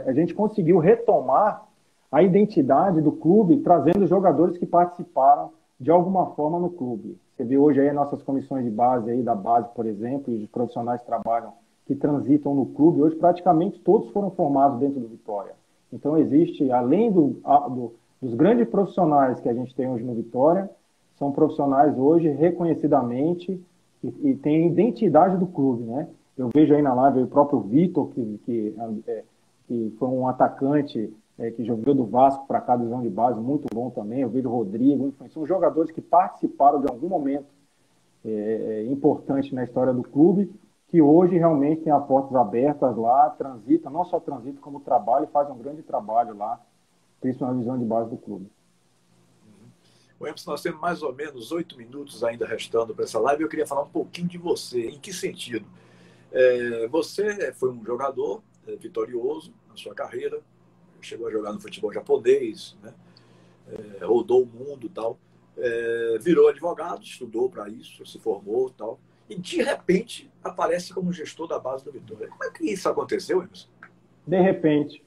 a gente conseguiu retomar a identidade do clube, trazendo jogadores que participaram de alguma forma no clube. Você vê hoje aí nossas comissões de base aí da base, por exemplo, e os profissionais que trabalham, que transitam no clube, hoje praticamente todos foram formados dentro do Vitória. Então existe, além do, do, dos grandes profissionais que a gente tem hoje no Vitória, são profissionais hoje reconhecidamente e, e têm identidade do clube, né? Eu vejo aí na live o próprio Vitor, que, que, é, que foi um atacante é, que jogou do Vasco para cá, visão de base, muito bom também. Eu vejo o Rodrigo, enfim, são jogadores que participaram de algum momento é, é importante na história do clube, que hoje realmente tem as portas abertas lá, transita, não só transita, como trabalha e faz um grande trabalho lá, principalmente na visão de base do clube. O Emerson, nós temos mais ou menos oito minutos ainda restando para essa live. Eu queria falar um pouquinho de você. Em que sentido? É, você foi um jogador é, vitorioso na sua carreira, chegou a jogar no futebol japonês, né? É, rodou o mundo tal. É, virou advogado, estudou para isso, se formou tal. E de repente aparece como gestor da base do Vitória. Como é que isso aconteceu, Emerson? De repente.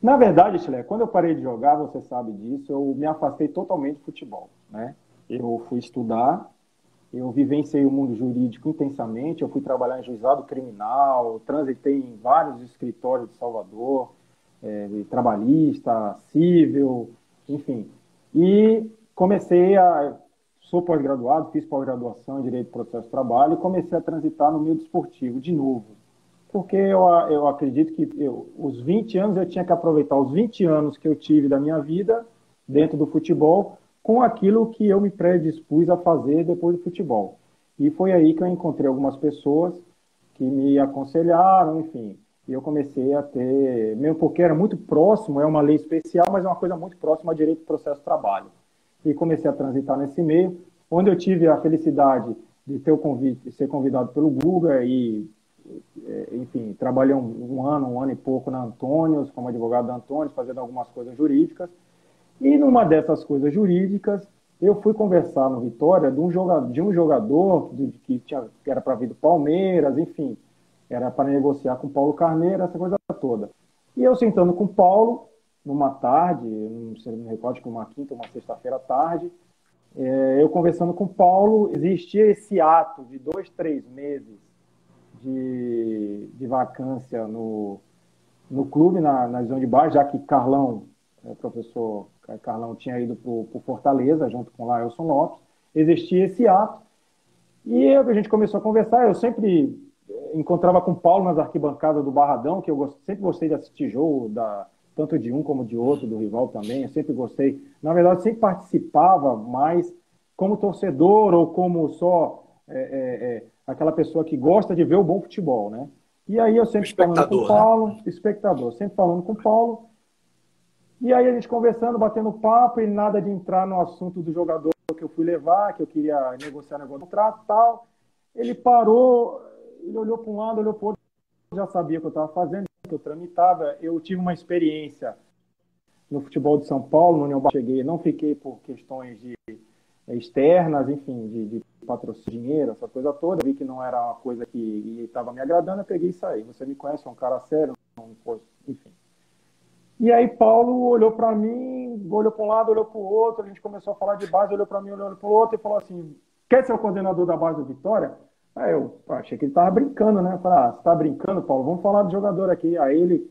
Na verdade, Chile, quando eu parei de jogar, você sabe disso, eu me afastei totalmente do futebol. Né? Eu fui estudar, eu vivenciei o mundo jurídico intensamente, eu fui trabalhar em juizado criminal, transitei em vários escritórios de Salvador, é, trabalhista, civil, enfim. E comecei a. Sou pós-graduado, fiz pós-graduação em Direito do Processo de Trabalho e comecei a transitar no meio desportivo de novo. Porque eu, eu acredito que eu, os 20 anos eu tinha que aproveitar os 20 anos que eu tive da minha vida dentro do futebol com aquilo que eu me predispus a fazer depois do futebol. E foi aí que eu encontrei algumas pessoas que me aconselharam, enfim. E eu comecei a ter, mesmo porque era muito próximo, é uma lei especial, mas é uma coisa muito próxima ao direito do processo de trabalho. E comecei a transitar nesse meio, onde eu tive a felicidade de ter o convite, ser convidado pelo Guga e, é, enfim, trabalhei um, um ano, um ano e pouco na Antônios, como advogado da Antônios, fazendo algumas coisas jurídicas. E numa dessas coisas jurídicas, eu fui conversar no Vitória de um jogador, de um jogador que, tinha, que era para vir do Palmeiras, enfim, era para negociar com Paulo Carneiro, essa coisa toda. E eu sentando com o Paulo, numa tarde, não sei, me recordo uma quinta, uma sexta-feira tarde, é, eu conversando com o Paulo, existia esse ato de dois, três meses de, de vacância no, no clube, na, na visão de baixo, já que Carlão, o professor Carlão tinha ido para o Fortaleza, junto com o Laelson Lopes, existia esse ato, e a gente começou a conversar, eu sempre eh, encontrava com o Paulo nas arquibancadas do Barradão, que eu sempre gostei de assistir jogo, da, tanto de um como de outro, do rival também, eu sempre gostei, na verdade, sempre participava mais como torcedor ou como só é, é, aquela pessoa que gosta de ver o bom futebol, né? E aí eu sempre falando com o né? Paulo, né? espectador, sempre falando com o Paulo, e aí a gente conversando, batendo papo, e nada de entrar no assunto do jogador que eu fui levar, que eu queria negociar negócio do contrato tal. Ele parou, ele olhou para um lado, olhou para o outro, já sabia o que eu estava fazendo, que eu tramitava. Eu tive uma experiência no futebol de São Paulo, no União Cheguei, não fiquei por questões de eh, externas, enfim, de, de patrocínio, dinheiro, essa coisa toda. Vi que não era uma coisa que estava me agradando, eu peguei e saí. Você me conhece, é um cara sério, enfim. E aí Paulo olhou para mim, olhou para um lado, olhou para o outro, a gente começou a falar de base, olhou para mim, olhou para o outro e falou assim: quer ser o coordenador da base do Vitória? Aí eu achei que ele estava brincando, né? Falei, ah, você está brincando, Paulo? Vamos falar do jogador aqui. Aí ele,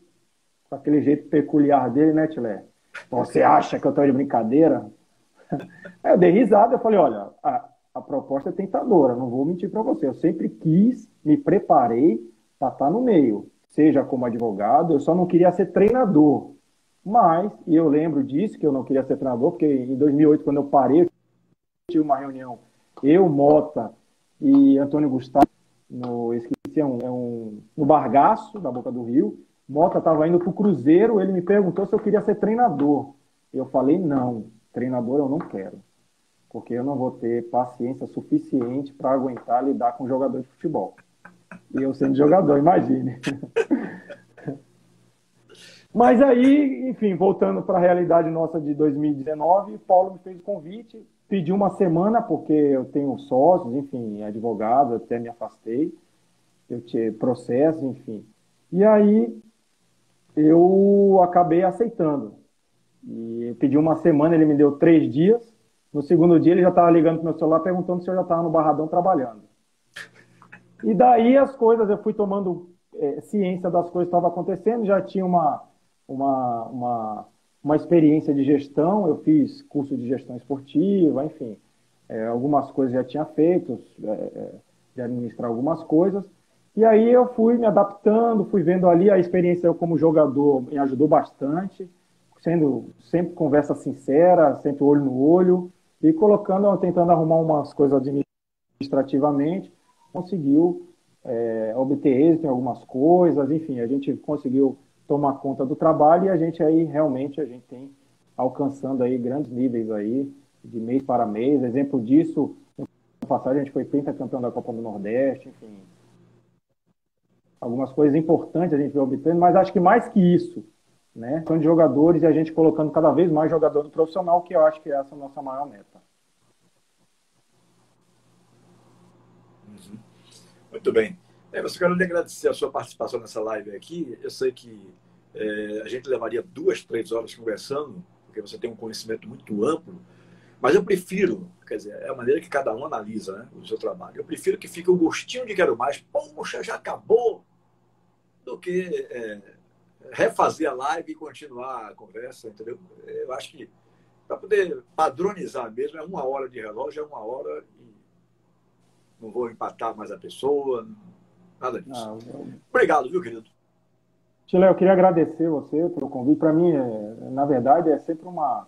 com aquele jeito peculiar dele, né, Tilé? Você acha que eu estou de brincadeira? Aí eu dei risada, eu falei, olha, a, a proposta é tentadora, não vou mentir para você. Eu sempre quis, me preparei para estar tá no meio, seja como advogado, eu só não queria ser treinador. Mas, e eu lembro disso, que eu não queria ser treinador, porque em 2008, quando eu parei, eu tive uma reunião, eu, Mota e Antônio Gustavo, no, esqueci, é um, é um, no Bargaço, da Boca do Rio. Mota estava indo para o Cruzeiro, ele me perguntou se eu queria ser treinador. Eu falei, não, treinador eu não quero, porque eu não vou ter paciência suficiente para aguentar lidar com jogador de futebol. E eu sendo jogador, imagine. Mas aí, enfim, voltando para a realidade nossa de 2019, Paulo me fez o convite, pediu uma semana, porque eu tenho sócios, enfim, advogados, até me afastei, eu tinha processos, enfim. E aí eu acabei aceitando. E pedi uma semana, ele me deu três dias. No segundo dia ele já estava ligando para meu celular perguntando se eu já estava no Barradão trabalhando. E daí as coisas, eu fui tomando é, ciência das coisas que estavam acontecendo, já tinha uma, uma, uma, uma experiência de gestão, eu fiz curso de gestão esportiva, enfim, é, algumas coisas já tinha feito, é, é, de administrar algumas coisas, e aí eu fui me adaptando, fui vendo ali a experiência como jogador me ajudou bastante, sendo sempre conversa sincera, sempre olho no olho, e colocando, tentando arrumar umas coisas administrativamente, conseguiu é, obter êxito em algumas coisas, enfim, a gente conseguiu tomar conta do trabalho e a gente aí realmente a gente tem alcançando aí grandes níveis aí de mês para mês. Exemplo disso, no passado a gente foi pentacampeão da Copa do Nordeste, enfim. Algumas coisas importantes a gente vai obtendo, mas acho que mais que isso, né? São de jogadores e a gente colocando cada vez mais jogador no profissional, que eu acho que essa é a nossa maior meta. Uhum. Muito bem. É, eu só quero lhe agradecer a sua participação nessa live aqui. Eu sei que é, a gente levaria duas, três horas conversando, porque você tem um conhecimento muito amplo, mas eu prefiro, quer dizer, é a maneira que cada um analisa né, o seu trabalho. Eu prefiro que fique o gostinho de quero mais, poxa, já acabou, do que é, refazer a live e continuar a conversa, entendeu? Eu acho que para poder padronizar mesmo, é uma hora de relógio, é uma hora e não vou empatar mais a pessoa, Nada disso. Ah, Obrigado, viu, querido? Chile, eu queria agradecer você pelo convite. Para mim, é, na verdade, é sempre uma,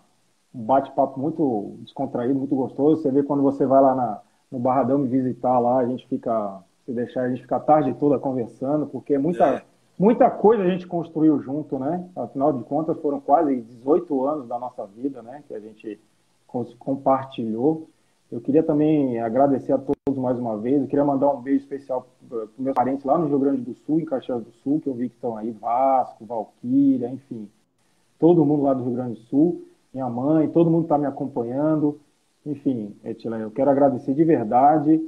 um bate-papo muito descontraído, muito gostoso. Você vê quando você vai lá na, no Barradão me visitar lá, a gente fica, se deixar, a gente fica a tarde toda conversando, porque muita, é. muita coisa a gente construiu junto, né? Afinal de contas, foram quase 18 anos da nossa vida, né? Que a gente compartilhou. Eu queria também agradecer a todos mais uma vez. Eu queria mandar um beijo especial para meus parentes lá no Rio Grande do Sul, em Caxias do Sul, que eu vi que estão aí, Vasco, Valquíria, enfim. Todo mundo lá do Rio Grande do Sul, minha mãe, todo mundo está me acompanhando. Enfim, Etilene, eu quero agradecer de verdade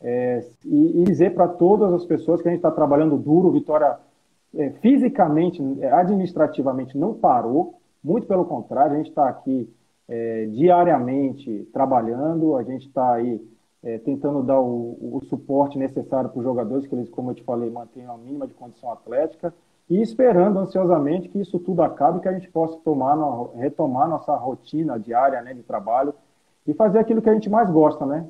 é, e, e, dizer para todas as pessoas que a gente está trabalhando duro, Vitória é, fisicamente, é, administrativamente não parou, muito pelo contrário, a gente está aqui é, diariamente trabalhando, a gente está aí é, tentando dar o, o suporte necessário para os jogadores, que eles, como eu te falei, mantenham a mínima de condição atlética, e esperando ansiosamente que isso tudo acabe, que a gente possa tomar, retomar nossa rotina diária né, de trabalho e fazer aquilo que a gente mais gosta, né?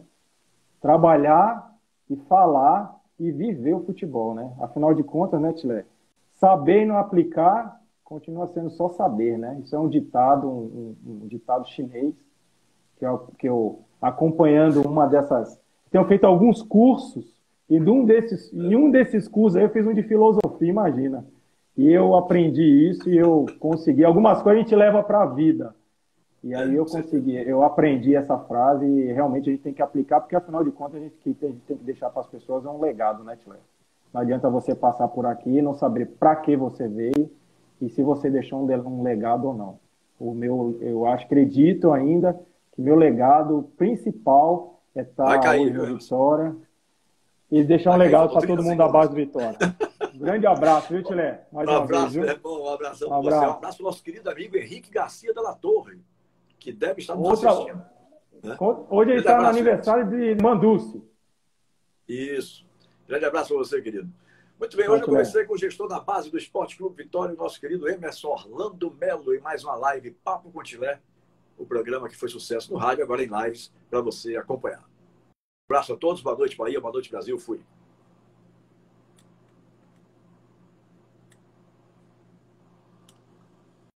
Trabalhar e falar e viver o futebol, né? Afinal de contas, né, Tilé? Saber e não aplicar continua sendo só saber, né? Isso é um ditado, um, um ditado chinês, que eu, que eu, acompanhando uma dessas, tenho feito alguns cursos, e um desses, em um desses cursos aí eu fiz um de filosofia, imagina. E eu aprendi isso e eu consegui. Algumas coisas a gente leva para a vida. E aí eu consegui, eu aprendi essa frase e realmente a gente tem que aplicar, porque afinal de contas a gente, que a gente tem que deixar para as pessoas é um legado, né, Tilé? Não adianta você passar por aqui e não saber para que você veio e se você deixou um, legado ou não. O meu, eu acredito ainda que meu legado principal é estar cair, hoje no Vitória e deixar Vai um legado para todo mundo da base do Vitória. Um grande abraço, viu, Tilé? Mais um abraço, vez, irmão. Um abração um abraço. você. Um abraço para o nosso querido amigo Henrique Garcia da La Torre, que deve estar nos Outra... assistindo. Né? Hoje ele está no aniversário de Manduce. Isso. Grande abraço para você, querido. Muito bem, hoje eu conversei com o gestor da base do Esporte Clube Vitória, o nosso querido Emerson Orlando Melo, em mais uma live Papo com Tilé, o programa que foi sucesso no rádio, agora em lives, para você acompanhar. Um abraço a todos, boa noite, Bahia, boa noite, Brasil, fui.